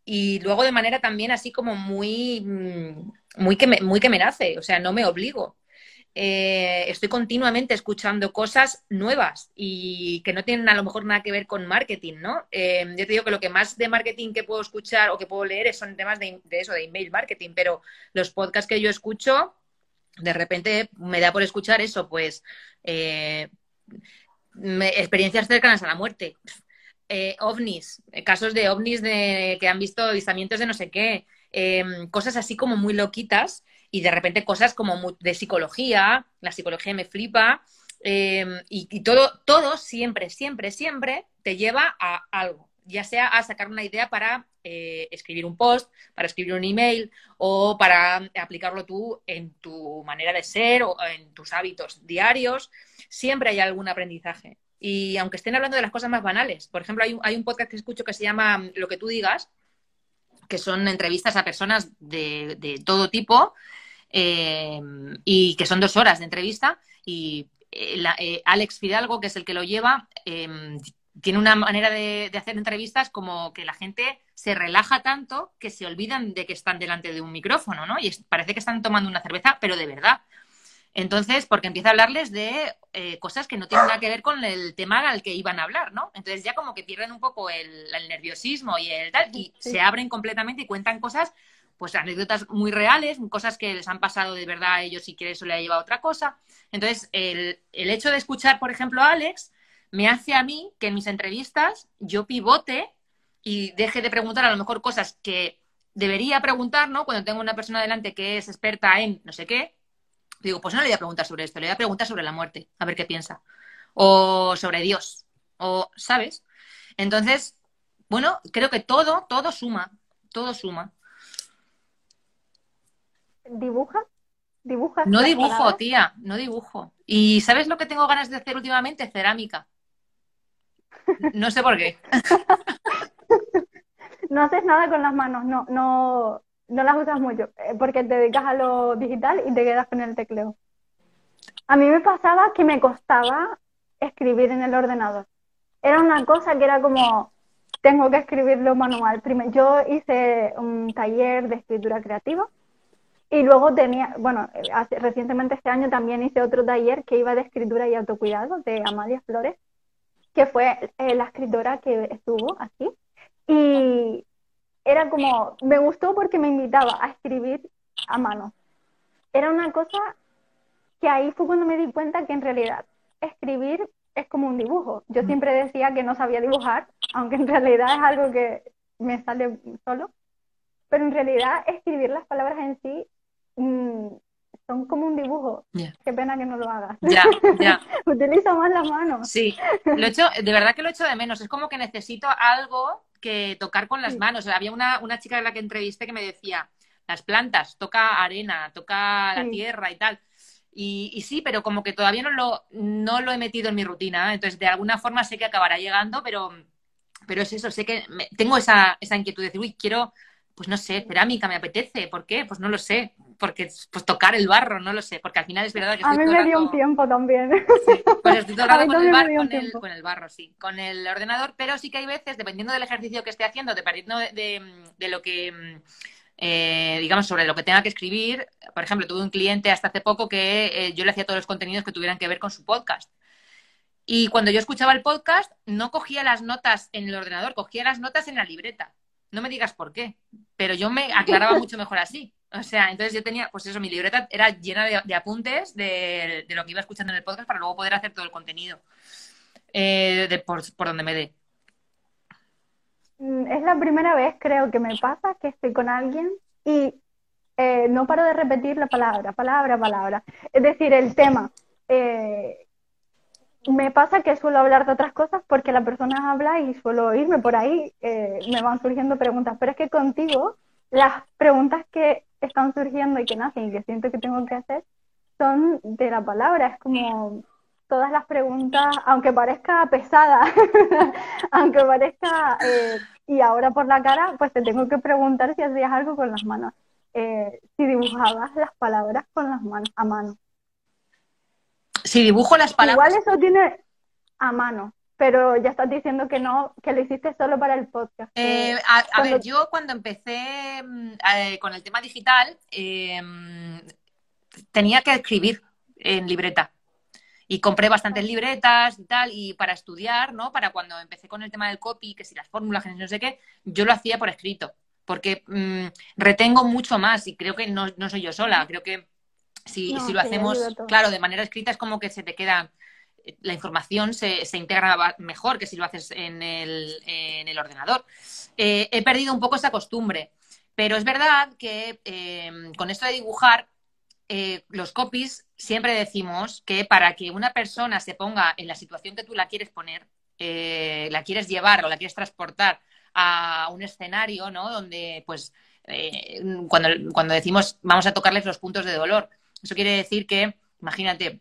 Y luego de manera también así como muy, mm, muy, que, me, muy que me nace, o sea, no me obligo. Eh, estoy continuamente escuchando cosas nuevas y que no tienen a lo mejor nada que ver con marketing, ¿no? Eh, yo te digo que lo que más de marketing que puedo escuchar o que puedo leer son temas de, eso, de email marketing, pero los podcasts que yo escucho, de repente me da por escuchar eso, pues eh, experiencias cercanas a la muerte, ovnis, casos de ovnis de, que han visto avistamientos de no sé qué, cosas así como muy loquitas y de repente cosas como de psicología, la psicología me flipa, em, y, todo, todo siempre, siempre, siempre te lleva a algo, ya sea a sacar una idea para eh, escribir un post, para escribir un email o para aplicarlo tú en tu manera de ser o en tus hábitos diarios, siempre hay algún aprendizaje. Y aunque estén hablando de las cosas más banales, por ejemplo, hay un, hay un podcast que escucho que se llama Lo que tú digas, que son entrevistas a personas de, de todo tipo eh, y que son dos horas de entrevista y eh, eh, Alex Fidalgo, que es el que lo lleva, em, tiene una manera de, hacer entrevistas como que la gente se relaja tanto que se olvidan de que están delante de un micrófono, ¿no? Y parece que están tomando una cerveza, pero de verdad. Entonces, porque empieza a hablarles de cosas que no tienen nada que ver con el tema al que iban a hablar, ¿no? Entonces ya como que pierden un poco el, nerviosismo y el tal, y se abren completamente y cuentan cosas pues anécdotas muy reales, cosas que les han pasado de verdad a ellos y que eso le ha llevado a otra cosa. Entonces, el, hecho de escuchar, por ejemplo, a Alex, me hace a mí que en mis entrevistas yo pivote y deje de preguntar a lo mejor cosas que debería preguntar, ¿no? Cuando tengo una persona delante que es experta en no sé qué, digo, pues no le voy a preguntar sobre esto, le voy a preguntar sobre la muerte, a ver qué piensa. O sobre Dios, o, ¿sabes? Entonces, bueno, creo que todo, todo suma, todo suma. ¿Dibuja? ¿Dibujas? No dibujo, tía, no dibujo. ¿Y sabes lo que tengo ganas de hacer últimamente? Cerámica. No sé por qué. no haces nada con las manos, no, no, no las usas mucho, eh, porque te dedicas a lo digital y te quedas con el tecleo. A mí me pasaba que me costaba escribir en el ordenador. Era una cosa que era como, tengo que escribirlo manual. Primero, yo hice un taller de escritura creativa y luego tenía, bueno, recientemente este año también hice otro taller que iba de escritura y autocuidado de Amalia Flores, que fue eh, la escritora que estuvo aquí. Y era como, me gustó porque me invitaba a escribir a mano. Era una cosa que ahí fue cuando me di cuenta que en realidad escribir es como un dibujo. Yo siempre decía que no sabía dibujar, aunque en realidad es algo que me sale solo. Pero en realidad escribir las palabras en sí Mm, son como un dibujo. Qué pena que no lo hagas. Ya, ya. Utilizo más las manos. Sí, lo hecho, de verdad que lo echo de menos. Es como que necesito algo que tocar con las manos. Había una, una chica de la que entrevisté que me decía, las plantas, toca arena, toca la tierra y tal. Y, sí, pero como que todavía no lo, no lo he metido en mi rutina. Entonces, de alguna forma sé que acabará llegando, pero, pero es eso, sé que tengo esa, esa inquietud de decir, uy, quiero, pues no sé, cerámica, me apetece. ¿Por qué? Pues no lo sé porque pues tocar el barro, no lo sé, porque al final es verdad que estoy A mí me dio un tiempo también. pues estoy tocando con el, barro, con, el, barro, sí, con el ordenador, pero sí que hay veces, dependiendo del ejercicio que esté haciendo, dependiendo de, lo que... Eh, digamos, sobre lo que tenga que escribir. Por ejemplo, tuve un cliente hasta hace poco que eh, yo le hacía todos los contenidos que tuvieran que ver con su podcast. Y cuando yo escuchaba el podcast, no cogía las notas en el ordenador, cogía las notas en la libreta. No me digas por qué, pero yo me aclaraba mucho mejor así. O sea, entonces yo tenía, pues eso, mi libreta era llena de, apuntes de, lo que iba escuchando en el podcast para luego poder hacer todo el contenido eh, por, donde me dé. Mm, es la primera vez, creo, que me pasa que estoy con alguien y eh, no paro de repetir la palabra, palabra, palabra. Es decir, el tema. Eh, me pasa que suelo hablar de otras cosas porque la persona habla y suelo irme por ahí, me van surgiendo preguntas, pero es que contigo las preguntas que están surgiendo y que nacen y que siento que tengo que hacer son de la palabra. Es como todas las preguntas, aunque parezca pesada, aunque parezca, eh, y ahora por la cara, pues te tengo que preguntar si hacías algo con las manos. Eh, si dibujabas las palabras con las manos, a mano. Si dibujo las palabras. Igual eso tiene. a mano. Pero ya estás diciendo que no, que lo hiciste solo para el podcast. Eh, a, ver, yo cuando empecé mm, eh, con el tema digital, em, tenía que escribir en libreta. Y compré bastantes libretas y tal, y para estudiar, ¿no? Para cuando empecé con el tema del copy, que si las fórmulas, que no sé qué, yo lo hacía por escrito. Porque mm, retengo mucho más y creo que no, no soy yo sola. Creo que si, si lo hacemos, claro, de manera escrita es como que se te queda la información se, se, integra mejor que si lo haces en el, en el ordenador. Eh, he perdido un poco esa costumbre, pero es verdad que eh, con esto de dibujar, eh, los copies siempre decimos que para que una persona se ponga en la situación que tú la quieres poner, la quieres llevar o la quieres transportar a un escenario, ¿no? Donde, pues, cuando, cuando decimos vamos a tocarles los puntos de dolor, eso quiere decir que, imagínate,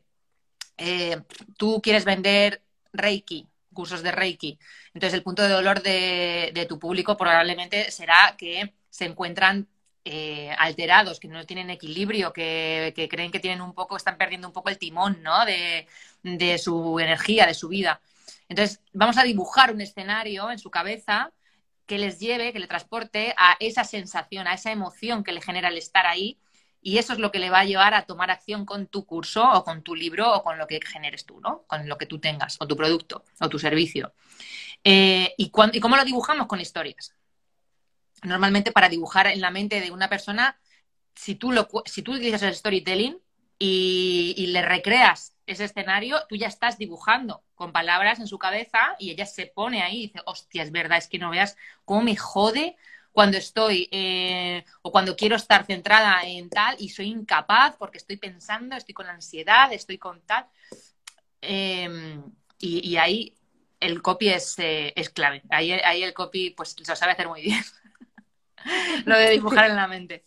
eh, tú quieres vender Reiki, cursos de Reiki. Entonces, el punto de dolor de, tu público probablemente será que se encuentran eh, alterados, que no tienen equilibrio, que, creen que tienen un poco, están perdiendo un poco el timón, ¿no? De, de su energía, de su vida. Entonces, vamos a dibujar un escenario en su cabeza que les lleve, que le transporte a esa sensación, a esa emoción que le genera el estar ahí y eso es lo que le va a llevar a tomar acción con tu curso o con tu libro o con lo que generes tú, ¿no? Con lo que tú tengas, o tu producto, o tu servicio. Eh, ¿y, ¿Y cómo lo dibujamos? Con historias. Normalmente para dibujar en la mente de una persona, si tú, lo, si tú utilizas el storytelling y, y le recreas ese escenario, tú ya estás dibujando con palabras en su cabeza y ella se pone ahí y dice, hostia, es verdad, es que no veas cómo me jode cuando estoy eh, o cuando quiero estar centrada en tal y soy incapaz porque estoy pensando, estoy con ansiedad, estoy con tal. Em, y, ahí el copy es, eh, es clave. Ahí, ahí, el copy pues lo sabe hacer muy bien. lo de dibujar en la mente.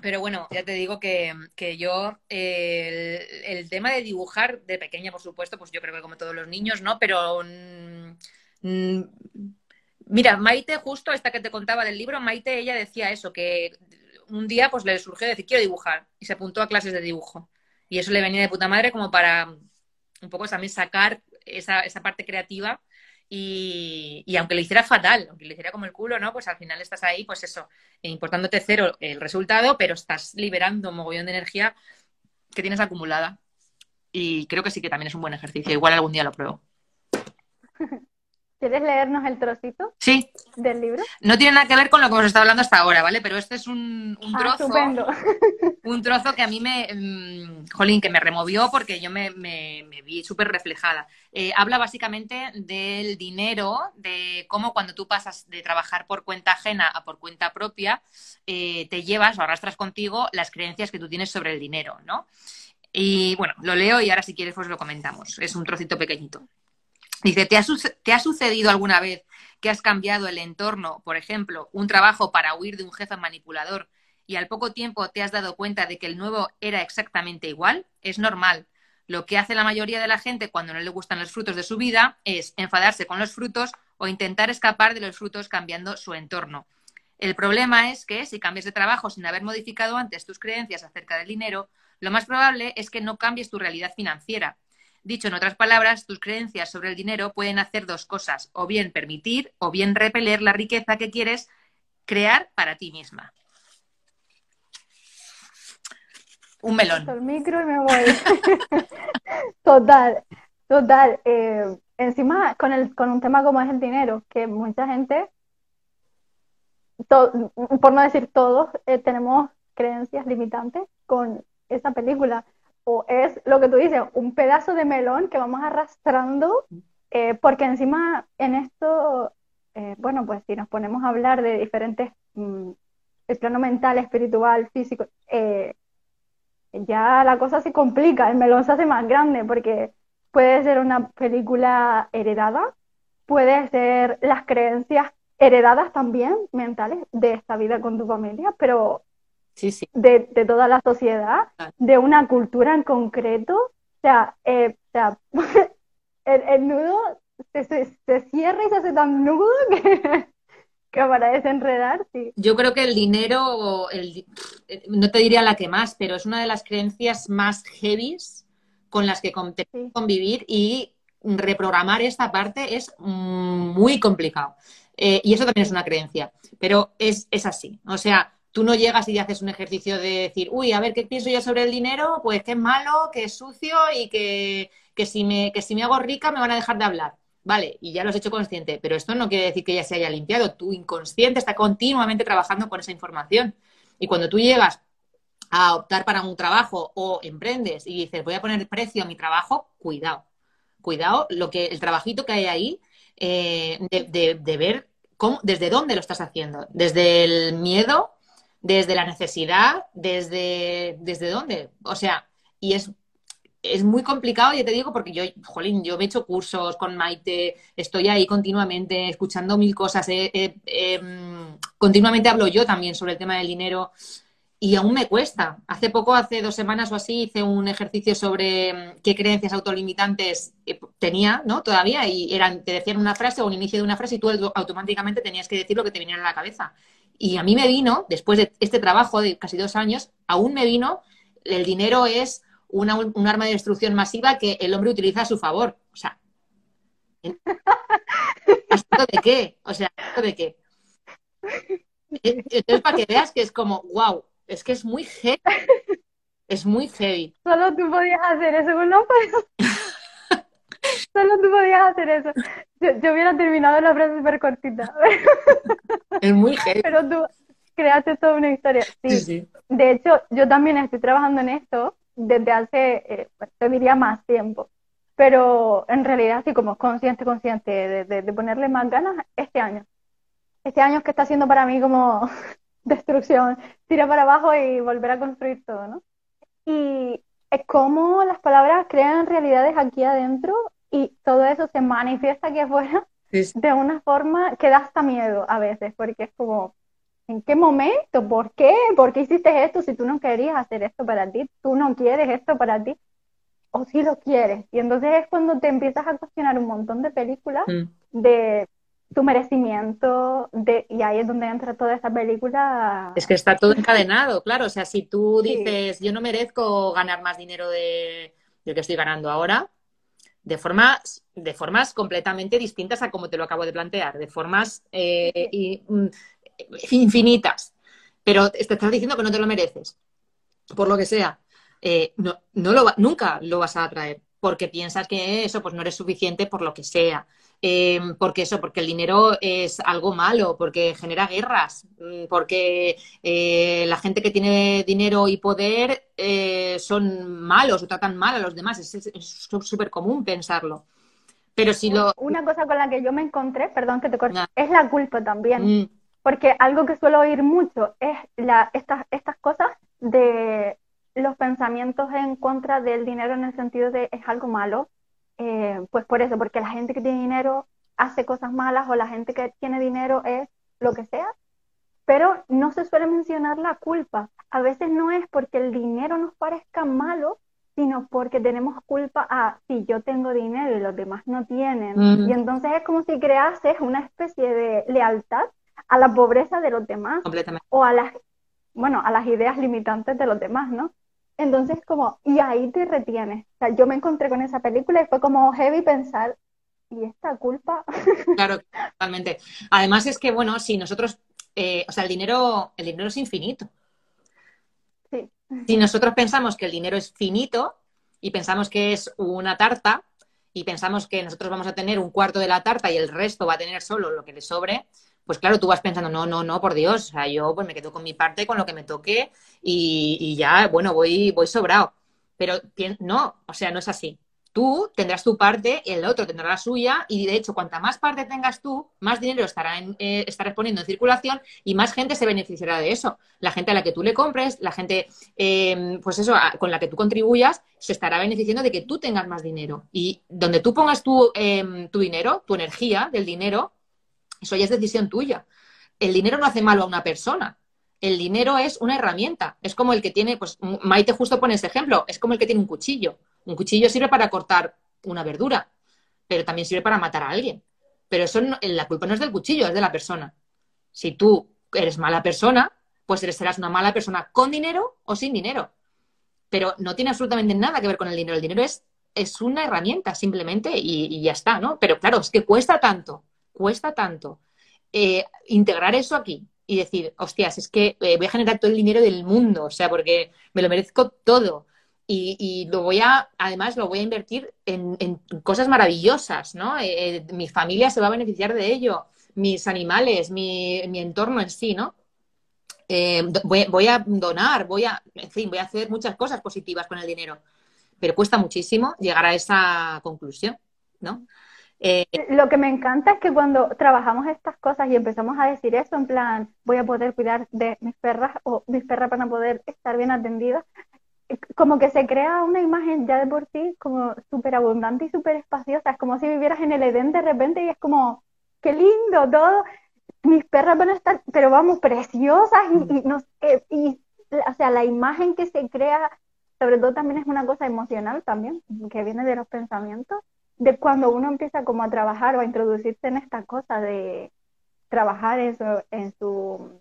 Pero bueno, ya te digo que, yo, el, tema de dibujar de pequeña, por supuesto, pues yo creo que como todos los niños, ¿no? Pero mm, Mira, Maite, justo esta que te contaba del libro, Maite, ella decía eso, que un día pues le surgió decir, quiero dibujar, y se apuntó a clases de dibujo. Y eso le venía de puta madre como para un poco también sacar esa, esa parte creativa y, aunque le hiciera fatal, aunque le hiciera como el culo, ¿no? Pues al final estás ahí, pues eso, importándote cero el resultado, pero estás liberando un mogollón de energía que tienes acumulada. Y creo que sí que también es un buen ejercicio. Igual algún día lo pruebo. ¿Quieres leernos el trocito? Sí. Del libro. No tiene nada que ver con lo que hemos estado hablando hasta ahora, ¿vale? Pero este es un, un ah, trozo. un trozo que a mí me. Mm, jolín, que me removió porque yo me, vi súper reflejada. Eh, habla básicamente del dinero, de cómo cuando tú pasas de trabajar por cuenta ajena a por cuenta propia, eh, te llevas o arrastras contigo las creencias que tú tienes sobre el dinero, ¿no? Y bueno, lo leo y ahora si quieres pues lo comentamos. Es un trocito pequeñito. Dice, ¿te ha, sucedido alguna vez que has cambiado el entorno, por ejemplo, un trabajo para huir de un jefe manipulador y al poco tiempo te has dado cuenta de que el nuevo era exactamente igual? Es normal. Lo que hace la mayoría de la gente cuando no le gustan los frutos de su vida es enfadarse con los frutos o intentar escapar de los frutos cambiando su entorno. El problema es que si cambias de trabajo sin haber modificado antes tus creencias acerca del dinero, lo más probable es que no cambies tu realidad financiera Dicho en otras palabras, tus creencias sobre el dinero pueden hacer dos cosas, o bien permitir o bien repeler la riqueza que quieres crear para ti misma. Un melón. El micro y me voy. total, total. Eh, encima, con, el, con un tema como es el dinero, que mucha gente, por no decir todos, eh, tenemos creencias limitantes con esa película es lo que tú dices, un pedazo de melón que vamos arrastrando, eh, porque encima en esto, eh, bueno, pues si nos ponemos a hablar de diferentes, mm, el plano mental, espiritual, físico, eh, ya la cosa se complica, el melón se hace más grande, porque puede ser una película heredada, puede ser las creencias heredadas también mentales de esta vida con tu familia, pero de, toda la sociedad, de una cultura en concreto. O sea, eh, el, nudo se, cierra y se hace tan nudo que, que para desenredar, sí. Yo creo que el dinero, el, no te diría la que más, pero es una de las creencias más heavies con las que convivir y reprogramar esta parte es muy complicado. Eh, y eso también es una creencia, pero es, es así. O sea, tú no llegas y haces un ejercicio de decir, uy, a ver, ¿qué pienso yo sobre el dinero? Pues que es malo, que es sucio y que, que, si me, que si me hago rica me van a dejar de hablar. Vale, y ya lo has hecho consciente, pero esto no quiere decir que ya se haya limpiado. Tu inconsciente está continuamente trabajando con esa información. Y cuando tú llegas a optar para un trabajo o emprendes y dices, voy a poner precio a mi trabajo, cuidado. Cuidado, lo que, el trabajito que hay ahí eh, de, de, ver cómo, desde dónde lo estás haciendo. Desde el miedo, desde la necesidad, desde, desde dónde. O sea, y es es muy complicado, ya te digo, porque yo, jolín, yo me he hecho cursos con Maite, estoy ahí continuamente escuchando mil cosas, em, continuamente hablo yo también sobre el tema del dinero y aún me cuesta. Hace poco, hace dos semanas o así, hice un ejercicio sobre em, qué creencias autolimitantes eh, tenía, ¿no? Todavía, y eran, te decían una frase o un inicio de una frase y tú automáticamente tenías que decir lo que te viniera a la cabeza. Y a mí me vino, después de este trabajo de casi dos años, aún me vino, el dinero es un arma de destrucción masiva que el hombre utiliza a su favor. O sea, ¿esto de qué? O sea, ¿esto de qué? Eh, entonces, para que veas que es como, wow, es que es muy heavy. Es muy heavy. Solo tú podías hacer eso no Solo tú podías hacer eso. Yo, hubiera terminado la frase súper cortita. Es muy heavy. Pero tú creaste toda una historia. sí. De hecho, yo también estoy trabajando en esto desde hace, eh, te diría más tiempo. Pero en realidad, sí, como consciente, consciente de, de, ponerle más ganas este año. Este año es que está siendo para mí como destrucción, tira para abajo y volver a construir todo, ¿no? Y es como las palabras crean realidades aquí adentro y todo eso se manifiesta aquí afuera de una forma que da hasta miedo a veces, porque es como, ¿En qué momento? ¿Por qué? ¿Por qué hiciste esto si tú no querías hacer esto para ti? ¿Tú no quieres esto para ti? ¿O si lo quieres? Y entonces es cuando te empiezas a cuestionar un montón de películas mm. de tu merecimiento, de, y ahí es donde entra toda esa película. Es que está todo encadenado, claro. O sea, si tú dices, yo no merezco ganar más dinero de, de que estoy ganando ahora, de formas, de formas completamente distintas a como te lo acabo de plantear, de formas eh, mm, infinitas, pero te estás diciendo que no te lo mereces, por lo que sea, eh, no, no lo nunca lo vas a atraer, porque piensas que eso pues no eres suficiente por lo que sea. Em, porque eso, porque el dinero es algo malo, porque genera guerras, mm, porque eh, la gente que tiene dinero y poder eh, son malos o tratan mal a los demás. Es súper común pensarlo. Pero si lo... Una cosa con la que yo me encontré, perdón que te corte, es la culpa también. Mm. Porque algo que suelo oír mucho es la, estas, estas cosas de los pensamientos en contra del dinero en el sentido de es algo malo. Eh, pues por eso, porque la gente que tiene dinero hace cosas malas o la gente que tiene dinero es lo que sea, pero no se suele mencionar la culpa. A veces no es porque el dinero nos parezca malo, sino porque tenemos culpa a si yo tengo dinero y los demás no tienen. Y entonces es como si creases una especie de lealtad a la pobreza de los demás. O a las, bueno, a las ideas limitantes de los demás, ¿no? Entonces, como, y ahí te retienes. O sea, yo me encontré con esa película y fue como heavy pensar, ¿y esta culpa? Claro, totalmente. Además es que, bueno, si nosotros, eh, o sea, el dinero, el dinero es infinito. Sí. Si nosotros pensamos que el dinero es finito y pensamos que es una tarta y pensamos que nosotros vamos a tener un cuarto de la tarta y el resto va a tener solo lo que le sobre, pues claro, tú vas pensando, no, no, no, por Dios, o sea, yo pues me quedo con mi parte, con lo que me toque y, ya, bueno, voy, voy sobrado. Pero no, o sea, no es así. Tú tendrás tu parte, el otro tendrá la suya y de hecho, cuanta más parte tengas tú, más dinero estará en, eh, estarás poniendo en circulación y más gente se beneficiará de eso. La gente a la que tú le compres, la gente, em, pues eso, con la que tú contribuyas, se estará beneficiando de que tú tengas más dinero. Y donde tú pongas tu, em, tu dinero, tu energía del dinero, eso ya es decisión tuya. El dinero no hace malo a una persona. El dinero es una herramienta. Es como el que tiene, pues Maite justo pone ese ejemplo, es como el que tiene un cuchillo. Un cuchillo sirve para cortar una verdura, pero también sirve para matar a alguien. Pero eso la culpa no es del cuchillo, es de la persona. Si tú eres mala persona, pues serás una mala persona con dinero o sin dinero. pero no tiene absolutamente nada que ver con el dinero. El dinero es, es una herramienta simplemente y, ya está, ¿no? Pero claro, es que cuesta tanto, cuesta tanto eh, integrar eso aquí y decir, hostias, es que eh, voy a generar todo el dinero del mundo, o sea, porque me lo merezco todo. Y, lo voy a, además, lo voy a invertir en, cosas maravillosas, ¿no? Eh, mi familia se va a beneficiar de ello, mis animales, mi, mi entorno en sí, ¿no? Eh, voy, a donar, voy a, en fin, voy a hacer muchas cosas positivas con el dinero, pero cuesta muchísimo llegar a esa conclusión, ¿no? Eh, Lo que me encanta es que cuando trabajamos estas cosas y empezamos a decir eso, en plan, voy a poder cuidar de mis perras o mis perras van a poder estar bien atendidas, como que se crea una imagen ya de por sí como súper abundante y súper espaciosa, es como si vivieras en el Edén de repente y es como, qué lindo todo, mis perras van a estar, pero vamos, preciosas y, y, no, y, o sea, la imagen que se crea, sobre todo también es una cosa emocional también, que viene de los pensamientos, de cuando uno empieza como a trabajar o a introducirse en esta cosa de trabajar en su, en su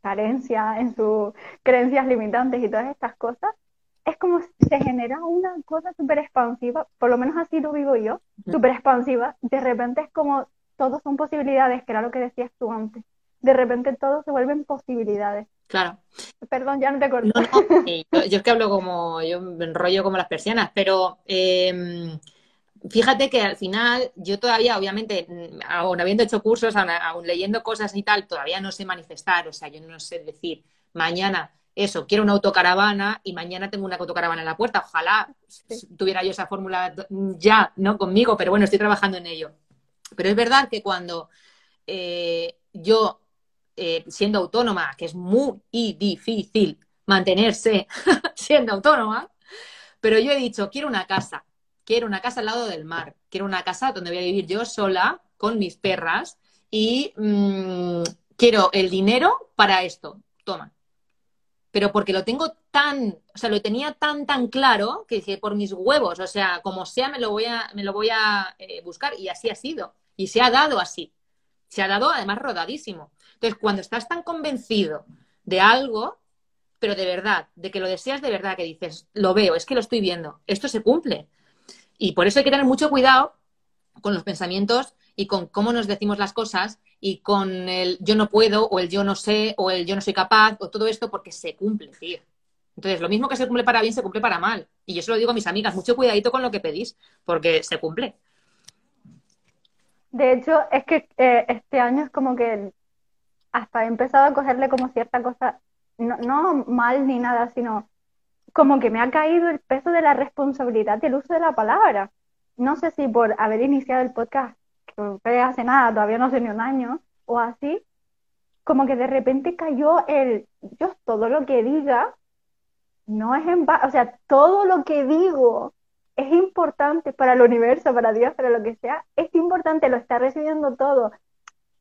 carencia, en sus creencias limitantes y todas estas cosas, es como se genera una cosa súper expansiva, por lo menos así lo vivo yo, súper expansiva, de repente es como todos son posibilidades, que era lo que decías tú antes. De repente todo se vuelven posibilidades. Claro. Perdón, ya no te corto. yo, es que hablo como, yo me enrollo como las persianas, pero em, fíjate que al final yo todavía, obviamente, aún habiendo hecho cursos, aún, leyendo cosas y tal, todavía no sé manifestar, o sea, yo no sé decir, mañana eso, quiero una autocaravana y mañana tengo una autocaravana en la puerta. Ojalá tuviera yo esa fórmula ya, ¿no? Conmigo, pero bueno, estoy trabajando en ello. Pero es verdad que cuando eh, yo, eh, siendo autónoma, que es muy difícil mantenerse siendo autónoma, pero yo he dicho, quiero una casa, quiero una casa al lado del mar, quiero una casa donde voy a vivir yo sola con mis perras y mm, quiero el dinero para esto, toma. Pero porque lo tengo tan, o sea, lo tenía tan, tan claro que dije, por mis huevos, o sea, como sea, me lo voy a, me lo voy a eh, buscar y así ha sido. Y se ha dado así. Se ha dado además rodadísimo. Entonces, cuando estás tan convencido de algo, pero de verdad, de que lo deseas de verdad, que dices, lo veo, es que lo estoy viendo, esto se cumple. Y por eso hay que tener mucho cuidado con los pensamientos y con cómo nos decimos las cosas y con el yo no puedo o el yo no sé o el yo no soy capaz o todo esto porque se cumple, tío. Entonces, lo mismo que se cumple para bien, se cumple para mal. Y yo se lo digo a mis amigas, mucho cuidadito con lo que pedís, porque se cumple. De hecho, es que eh, este año es como que hasta he empezado a cogerle como cierta cosa, no, mal ni nada, sino como que me ha caído el peso de la responsabilidad y el uso de la palabra. No sé si por haber iniciado el podcast, que hace nada, todavía no sé ni un año, o así, como que de repente cayó el, yo todo lo que diga, no es en o sea, todo lo que digo es importante para el universo, para Dios, para lo que sea, es importante, lo está recibiendo todo.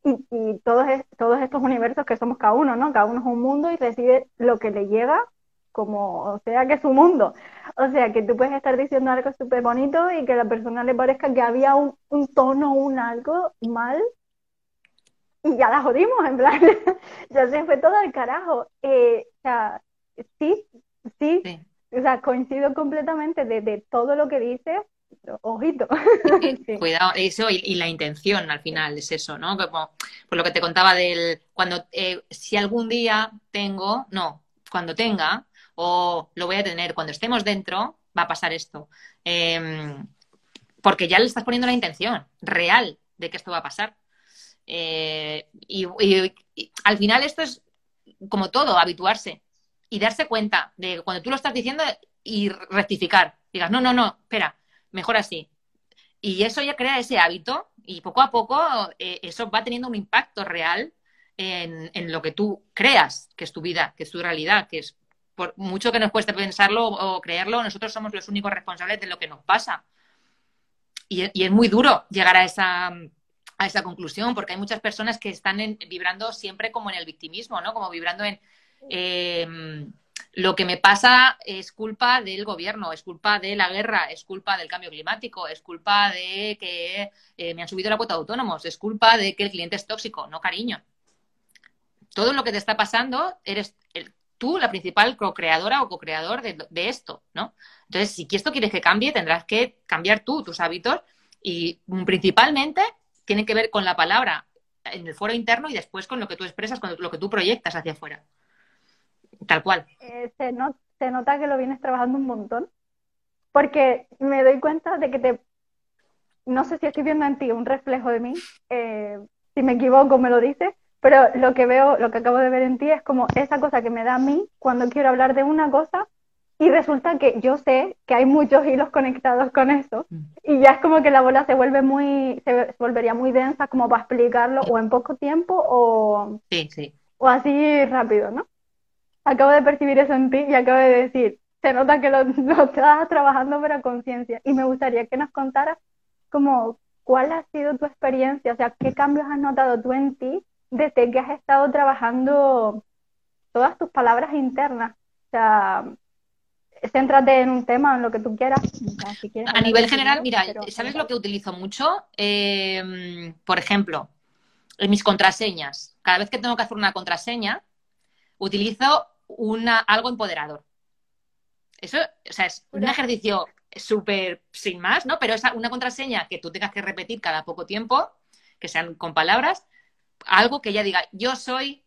Y, y todos, todos estos universos que somos cada uno, ¿no? Cada uno es un mundo y recibe lo que le llega como, o sea, que es su mundo. O sea, que tú puedes estar diciendo algo súper bonito y que a la persona le parezca que había un, un tono, un algo mal y ya la jodimos, en plan, ya se fue todo al carajo. Eh, o sea, sí, sí, sí, o sea, coincido completamente de, todo lo que dices, ojito. Cuidado, eso y, la intención al final es eso, ¿no? Como, por lo que te contaba del, cuando, eh, si algún día tengo, no, cuando tenga, o lo voy a tener, cuando estemos dentro, va a pasar esto. Em, porque ya le estás poniendo la intención real de que esto va a pasar. Eh, y, al final esto es como todo, habituarse y darse cuenta de cuando tú lo estás diciendo y rectificar. Digas, no, no, no, espera, mejor así. Y eso ya crea ese hábito y poco a poco eh, eso va teniendo un impacto real en, en, lo que tú creas que es tu vida, que es tu realidad, que es por mucho que nos cueste pensarlo o creerlo, nosotros somos los únicos responsables de lo que nos pasa. Y, y es muy duro llegar a esa, a esa conclusión, porque hay muchas personas que están vibrando siempre como en el victimismo, ¿no? Como vibrando en eh, lo que me pasa es culpa del gobierno, es culpa de la guerra, es culpa del cambio climático, es culpa de que eh, me han subido la cuota de autónomos, es culpa de que el cliente es tóxico. No, cariño. Todo lo que te está pasando, eres tú la principal co-creadora o co-creador de, esto, ¿no? Entonces, si esto quieres que cambie, tendrás que cambiar tú tus hábitos y principalmente tiene que ver con la palabra en el foro interno y después con lo que tú expresas, con lo que tú proyectas hacia afuera. Tal cual. Eh, se, nota que lo vienes trabajando un montón, porque me doy cuenta de que te... No sé si estoy viendo en ti un reflejo de mí, eh, si me equivoco me lo dices, pero lo que veo, lo que acabo de ver en ti es como esa cosa que me da a mí cuando quiero hablar de una cosa y resulta que yo sé que hay muchos hilos conectados con eso mm. y ya es como que la bola se vuelve muy, se volvería muy densa como para explicarlo o en poco tiempo o, sí, sí. o así rápido, ¿no? Acabo de percibir eso en ti y acabo de decir, se nota que lo, estás trabajando pero a conciencia y me gustaría que nos contaras como cuál ha sido tu experiencia, o sea, qué cambios has notado tú en ti desde que has estado trabajando todas tus palabras internas. O sea, céntrate en un tema, en lo que tú quieras. a nivel general, mira, ¿sabes lo que utilizo mucho? Em, por ejemplo, en mis contraseñas. Cada vez que tengo que hacer una contraseña, utilizo una, algo empoderador. Eso, o sea, es un ejercicio súper sin más, ¿no? Pero es una contraseña que tú tengas que repetir cada poco tiempo, que sean con palabras, algo que ella diga, yo soy,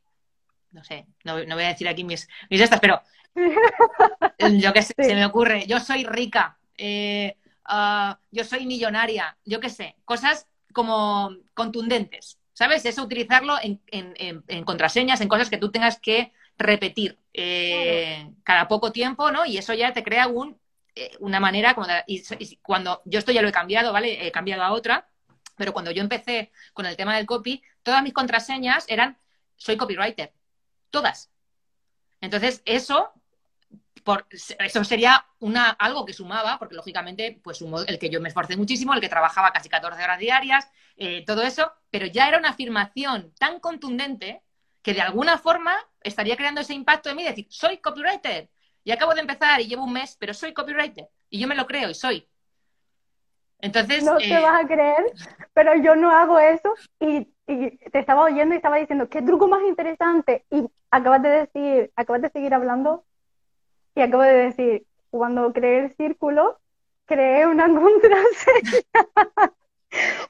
no sé, no, voy a decir aquí mis, mis estas, pero yo qué sé, se me ocurre, yo soy rica, eh, ah, yo soy millonaria, yo qué sé, cosas como contundentes, ¿sabes? Eso utilizarlo en, en, contraseñas, en cosas que tú tengas que repetir eh, cada poco tiempo, ¿no? Y eso ya te crea un, eh, una manera, como y, cuando yo esto ya lo he cambiado, ¿vale? He cambiado a otra, pero cuando yo empecé con el tema del copy, todas mis contraseñas eran, soy copywriter, todas. Entonces, eso eso sería una, algo que sumaba, porque lógicamente, pues el que yo me esforcé muchísimo, el que trabajaba casi 14 horas diarias, eh, todo eso, pero ya era una afirmación tan contundente que de alguna forma estaría creando ese impacto en mí, decir, soy copywriter, y acabo de empezar y llevo un mes, pero soy copywriter, y yo me lo creo y soy. Entonces, no te eh, vas a creer, pero yo no hago eso y, y, te estaba oyendo y estaba diciendo, qué truco más interesante. Y acabas de decir, acabas de seguir hablando y acabo de decir, cuando creé el círculo, creé una contraseña.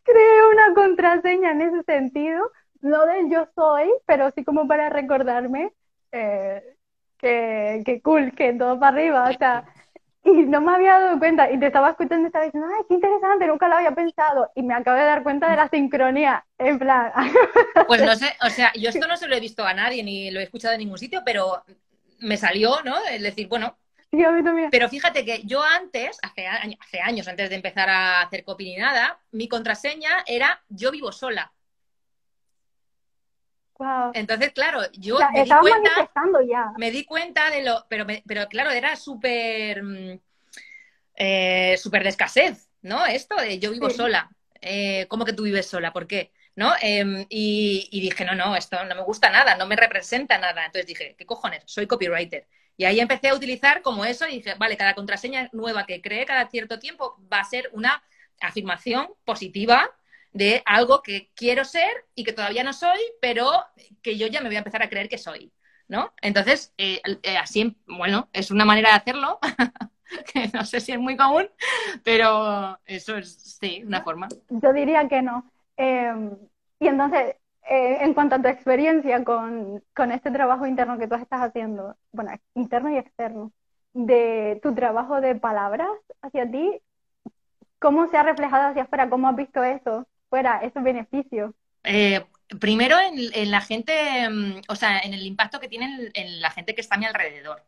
creé una contraseña en ese sentido, no de yo soy, pero sí como para recordarme eh, que, que cool, que todo para arriba, o sea, y no me había dado cuenta, y te estaba escuchando y estaba diciendo, ay, qué interesante, nunca lo había pensado, y me acabo de dar cuenta de la sincronía, en plan. Pues no sé, o sea, yo esto no se lo he visto a nadie, ni lo he escuchado en ningún sitio, pero me salió, ¿no? Es decir, bueno. Pero fíjate que yo antes, hace, hace años, antes de empezar a hacer copy ni nada, mi contraseña era yo vivo sola. Wow. Entonces, claro, yo me, di cuenta, ya. me di cuenta de lo, pero, pero claro, era súper mm, eh, súper de escasez, ¿no? Esto de yo vivo sola. Eh, ¿Cómo que tú vives sola? ¿Por qué? ¿no? Em, y, dije, no, no, esto no me gusta nada, no me representa nada. Entonces dije, ¿qué cojones? Soy copywriter. Y ahí empecé a utilizar como eso y dije, vale, cada contraseña nueva que cree cada cierto tiempo va a ser una afirmación positiva de algo que quiero ser y que todavía no soy, pero que yo ya me voy a empezar a creer que soy, ¿no? Entonces, eh, eh, así, bueno, es una manera de hacerlo, que no sé si es muy común, pero eso es, sí, una forma. Yo diría que no. Em, y entonces, eh, en cuanto a tu experiencia con, con, este trabajo interno que tú estás haciendo, bueno, interno y externo, de tu trabajo de palabras hacia ti, ¿cómo se ha reflejado hacia afuera? ¿Cómo has visto eso fuera, esos beneficios? Eh, primero en, la gente, em, o sea, en el impacto que tiene en, la gente que está a mi alrededor.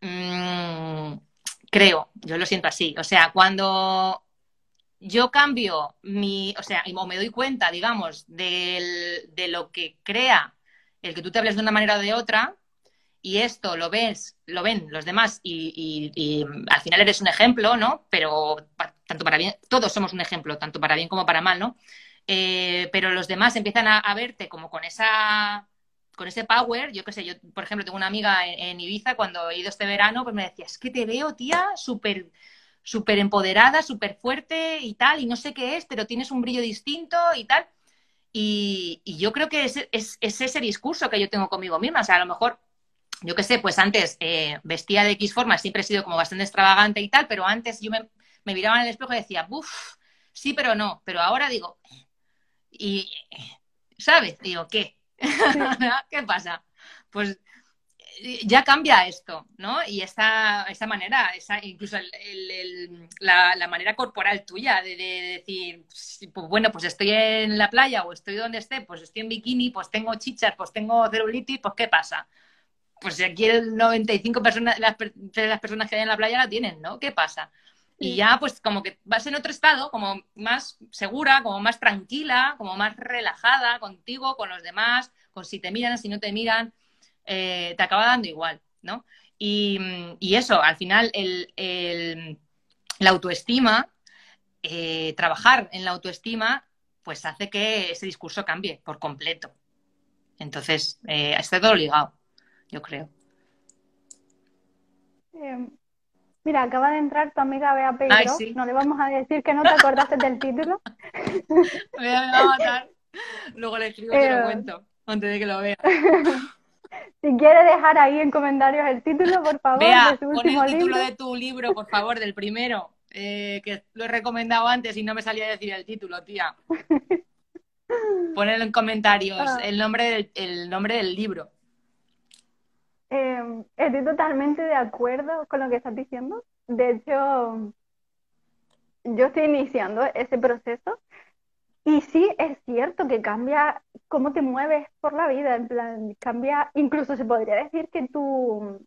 Mm, creo, yo lo siento así. O sea, cuando yo cambio mi, o sea, o me doy cuenta, digamos, de lo que crea el que tú te hables de una manera o de otra, y esto lo ves, lo ven los demás, y, al final eres un ejemplo, ¿no? Pero tanto para bien, todos somos un ejemplo, tanto para bien como para mal, ¿no? Eh, pero los demás empiezan a, verte como con esa con ese power, yo qué sé, yo, por ejemplo, tengo una amiga en, Ibiza, cuando he ido este verano, pues me decía, es que te veo, tía, súper empoderada, súper fuerte y tal, y no sé qué es, pero tienes un brillo distinto y tal. Y, yo creo que es, ese discurso que yo tengo conmigo misma. O sea, a lo mejor yo qué sé, pues antes eh, vestía de X forma, siempre he sido como bastante extravagante y tal, pero antes yo me, me miraba en el espejo y decía, uff, sí, pero no, pero ahora digo, y, ¿sabes? Digo, ¿qué? ¿Qué pasa? Pues ya cambia esto, ¿no? Y esta, esta manera, esa, incluso la, manera corporal tuya de, decir, pues bueno, pues estoy en la playa o estoy donde esté, pues estoy en bikini, pues tengo chichas, pues tengo celulitis, pues ¿qué pasa? Pues aquí el 95% personas, de las personas que hay en la playa la tienen, ¿no? ¿Qué pasa? Y ya pues como que vas en otro estado, como más segura, como más tranquila, como más relajada contigo, con los demás, con si te miran, si no te miran eh, te acaba dando igual, ¿no? Y, eso, al final, el, la autoestima, eh, trabajar en la autoestima, pues hace que ese discurso cambie por completo. Entonces, eh, está todo ligado, yo creo. mira, acaba de entrar tu amiga Bea Pedro. No le vamos a decir que no te acordaste del título. me va a matar. Luego le escribo y te lo cuento antes de que lo vea. Si quiere dejar ahí en comentarios el título, por favor. Vea, pon el título de tu libro, por favor, del primero, eh, que lo he recomendado antes y no me salía a decir el título, tía. Ponelo en comentarios ah. el, nombre del, el nombre del libro. Em, estoy totalmente de acuerdo con lo que estás diciendo. De hecho, yo estoy iniciando ese proceso y sí, es cierto que cambia cómo te mueves por la vida, en plan, cambia, incluso se podría decir que tu,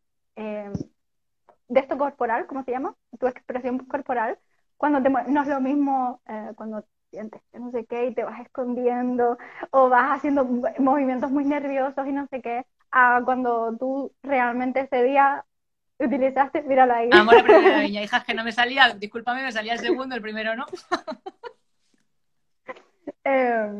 de esto corporal, ¿cómo se llama? Tu expresión corporal, cuando te no es lo mismo eh, cuando sientes no sé qué y te vas escondiendo o vas haciendo movimientos muy nerviosos y no sé qué, a cuando tú realmente ese día utilizaste, míralo ahí. Amor, primera niña, hija, que no me salía, discúlpame, me salía el segundo, el primero no. Em,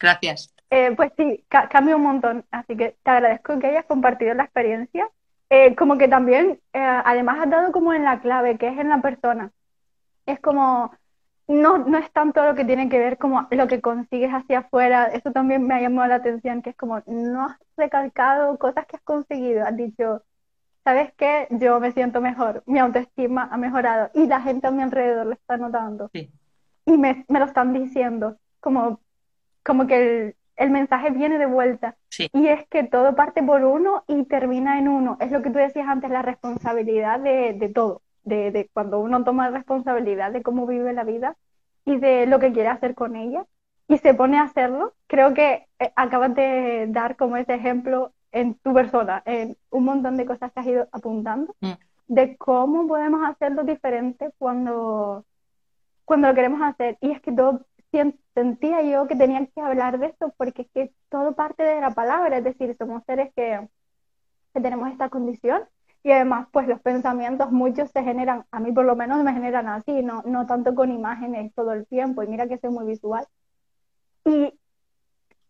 Gracias. Eh, pues sí, cambia un montón, así que te agradezco que hayas compartido la experiencia. Eh, como que también, eh, además has dado como en la clave, que es en la persona. Es como, no, no es tanto lo que tiene que ver como lo que consigues hacia afuera, eso también me ha llamado la atención, que es como, no has recalcado cosas que has conseguido, has dicho, ¿sabes qué? Yo me siento mejor, mi autoestima ha mejorado y la gente a mi alrededor lo está notando. Sí y me, me, lo están diciendo, como, como que el, mensaje viene de vuelta. Y es que todo parte por uno y termina en uno. Es lo que tú decías antes, la responsabilidad de, de todo, de, de, cuando uno toma responsabilidad de cómo vive la vida y de lo que quiere hacer con ella y se pone a hacerlo. Creo que eh, acabas de dar como ese ejemplo en tu persona, en un montón de cosas que has ido apuntando, mm. de cómo podemos hacerlo diferente cuando cuando lo queremos hacer. Y es que todo sentía yo que tenía que hablar de esto porque es que todo parte de la palabra, es decir, somos seres que, que tenemos esta condición y además pues los pensamientos muchos se generan, a mí por lo menos me generan así, no, no tanto con imágenes todo el tiempo y mira que soy muy visual. Y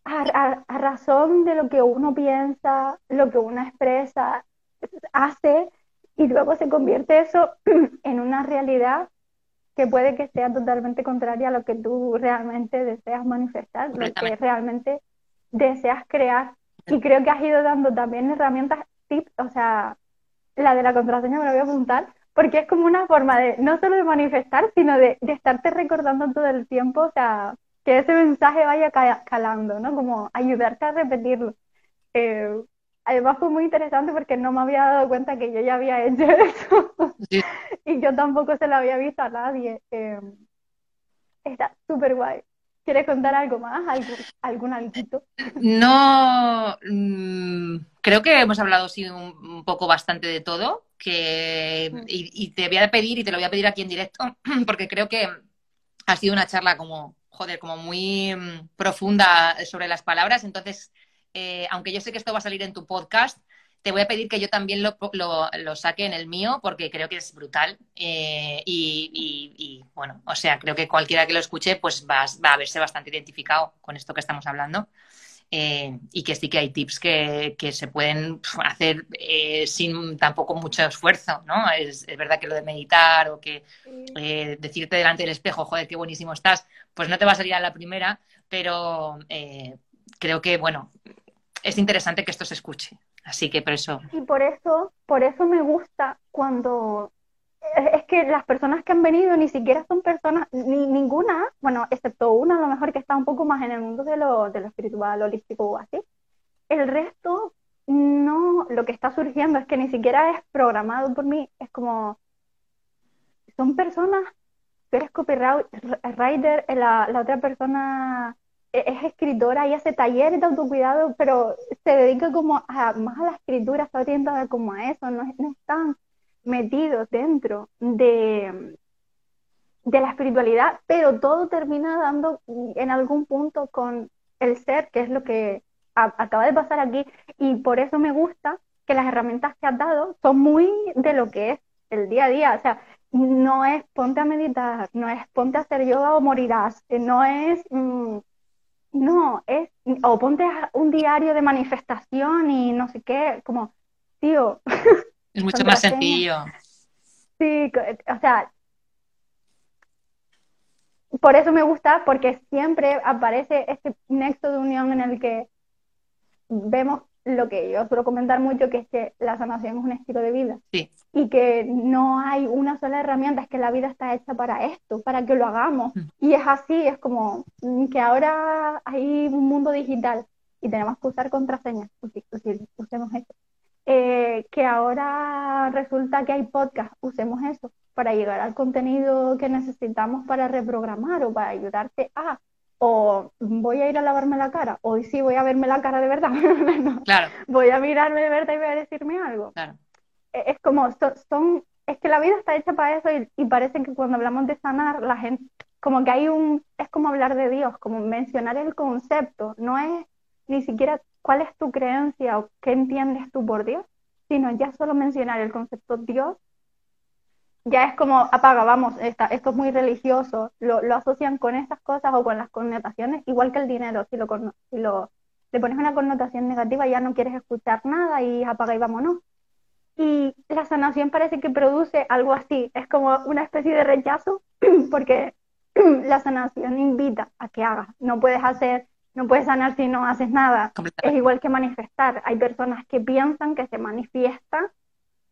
a, a razón de lo que uno piensa, lo que uno expresa, hace y luego se convierte eso en una realidad que puede que sea totalmente contraria a lo que tú realmente deseas manifestar, lo que realmente deseas crear. Y creo que has ido dando también herramientas, tips, o sea, la de la contraseña me la voy a apuntar, porque es como una forma de no solo de manifestar, sino de, de estarte recordando todo el tiempo, o sea, que ese mensaje vaya calando, ¿no? Como ayudarte a repetirlo. Eh, además fue muy interesante porque no me había dado cuenta que yo ya había hecho eso y yo tampoco se lo había visto a nadie. Eh, está súper guay. ¿Quieres contar algo más? ¿Algún, algún No, mm, creo que hemos hablado sí un, poco bastante de todo. Que, mm. y, te voy a pedir, y te lo voy a pedir aquí en directo, porque creo que ha sido una charla como, joder, como muy mm, profunda sobre las palabras. Entonces, eh, aunque yo sé que esto va a salir en tu podcast, te voy a pedir que yo también lo, saque en el mío porque creo que es brutal. Eh, y, bueno, o sea, creo que cualquiera que lo escuche pues va, a verse bastante identificado con esto que estamos hablando. Eh, y que sí que hay tips que, se pueden hacer sin tampoco mucho esfuerzo, ¿no? Es, verdad que lo de meditar o que decirte delante del espejo, joder, qué buenísimo estás, pues no te va a salir a la primera, pero creo que, bueno, es interesante que esto se escuche. Así que por eso. Y por eso, por eso me gusta cuando es que las personas que han venido ni siquiera son personas, ni ninguna, bueno, excepto una a lo mejor que está un poco más en el mundo de lo, de lo espiritual, holístico o así. El resto, no, lo que está surgiendo es que ni siquiera es programado por mí, es como, son personas, tú eres copywriter, la, la otra persona es escritora y hace talleres de autocuidado, pero se dedica como más a la escritura, está orientada como a eso, no, no están metidos dentro de, de la espiritualidad, pero todo termina dando en algún punto con el ser, que es lo que acaba de pasar aquí, y por eso me gusta que las herramientas que has dado son muy de lo que es el día a día, o sea, no es ponte a meditar, no es ponte a hacer yoga o morirás, no es, mm, no, es, o ponte un diario de manifestación y no sé qué, como, tío, Es mucho más sencillo. Sí, o sea, por eso me gusta, porque siempre aparece este nexo de unión en el que vemos lo que yo suelo comentar mucho, que es que la sanación es un estilo de vida. Sí. Y que no hay una sola herramienta, es que la vida está hecha para esto, para que lo hagamos. Mm. Y es así, es como que ahora hay un mundo digital y tenemos que usar contraseñas, usemos eso. Eh, que ahora resulta que hay podcast, usemos eso para llegar al contenido que necesitamos para reprogramar o para ayudarte a, o voy a ir a lavarme la cara, hoy sí voy a verme la cara de verdad, claro. voy a mirarme de verdad y voy a decirme algo. Claro. E, es como, son, es que la vida está hecha para eso y, y parece que cuando hablamos de sanar, la gente, como que hay un, es como hablar de Dios, como mencionar el concepto, no es ni siquiera cuál es tu creencia o qué entiendes tú por Dios, sino ya solo mencionar el concepto Dios, ya es como apaga, vamos, esto es muy religioso, lo, asocian con estas cosas o con las connotaciones, igual que el dinero, si lo, si lo le pones una connotación negativa ya no quieres escuchar nada y apaga y vámonos. Y la sanación parece que produce algo así, es como una especie de rechazo, porque la sanación invita a que hagas, no puedes hacer no puedes sanar si no haces nada. Es igual que manifestar. Hay personas que piensan que se manifiesta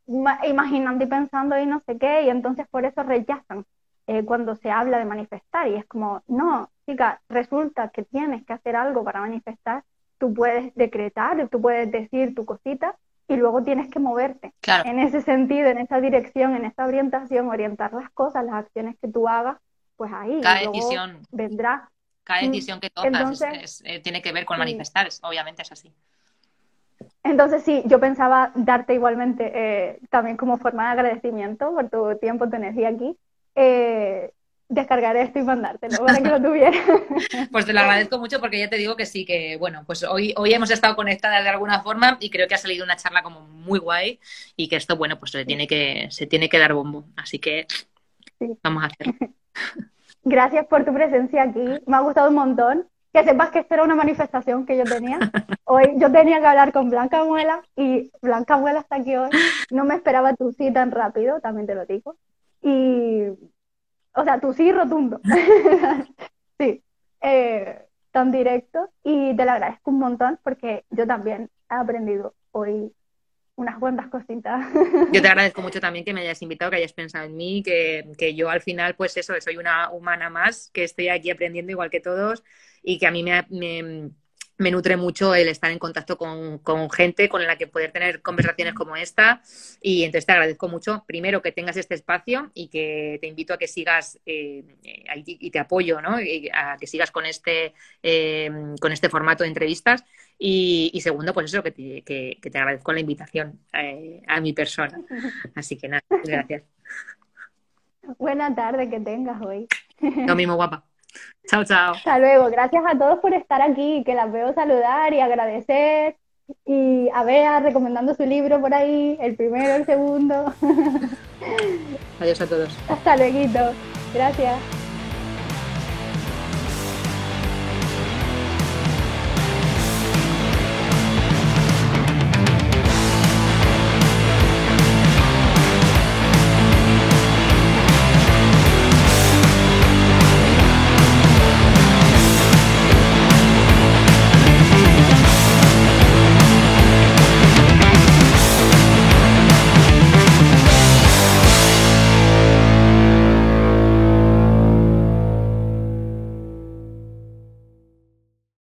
imaginando y pensando y no sé qué, y entonces por eso rechazan eh, cuando se habla de manifestar. Y es como, no, chica, resulta que tienes que hacer algo para manifestar. Tú puedes decretar, tú puedes decir tu cosita y luego tienes que moverte. En ese sentido, en esa dirección, en esa orientación, orientar las cosas, las acciones que tú hagas, pues ahí vendrá cada mm, decisión que tomas eh, tiene que ver con manifestar, obviamente es así. Entonces sí, yo pensaba darte igualmente eh, también como forma de agradecimiento por tu tiempo, tu energía aquí, eh, descargar esto y mandártelo para que lo tuviera. pues te lo agradezco mucho porque ya te digo que sí, que bueno, pues hoy, hoy hemos estado conectadas de alguna forma y creo que ha salido una charla como muy guay y que esto, bueno, pues se tiene que, se tiene que dar bombo. Así que vamos a hacerlo. Gracias por tu presencia aquí. Me ha gustado un montón. Que sepas que esta era una manifestación que yo tenía. Hoy yo tenía que hablar con Blanca Muela y Blanca Muela está aquí hoy. No me esperaba tu sí tan rápido, también te lo digo. Y, o sea, tu sí rotundo. sí, eh, tan directo. Y te lo agradezco un montón porque yo también he aprendido hoy unas cuantas cositas. Yo te agradezco mucho también que me hayas invitado, que hayas pensado en mí, que, que, yo al final, pues eso, soy una humana más, que estoy aquí aprendiendo igual que todos y que a mí me, me me nutre mucho el estar en contacto con, gente con la que poder tener conversaciones como esta. Y entonces te agradezco mucho, primero, que tengas este espacio y que te invito a que sigas eh, y te apoyo, ¿no? a que sigas con este, eh, con este formato de entrevistas. Y, segundo, pues eso, que te, que, te agradezco la invitación eh, a mi persona. Así que nada, gracias. Buena tarde que tengas hoy. Lo mismo, guapa. Chao, chao. Hasta luego. Gracias a todos por estar aquí, que las veo saludar y agradecer. Y a Bea recomendando su libro por ahí, el primero, el segundo. Adiós a todos. Hasta luego. Gracias.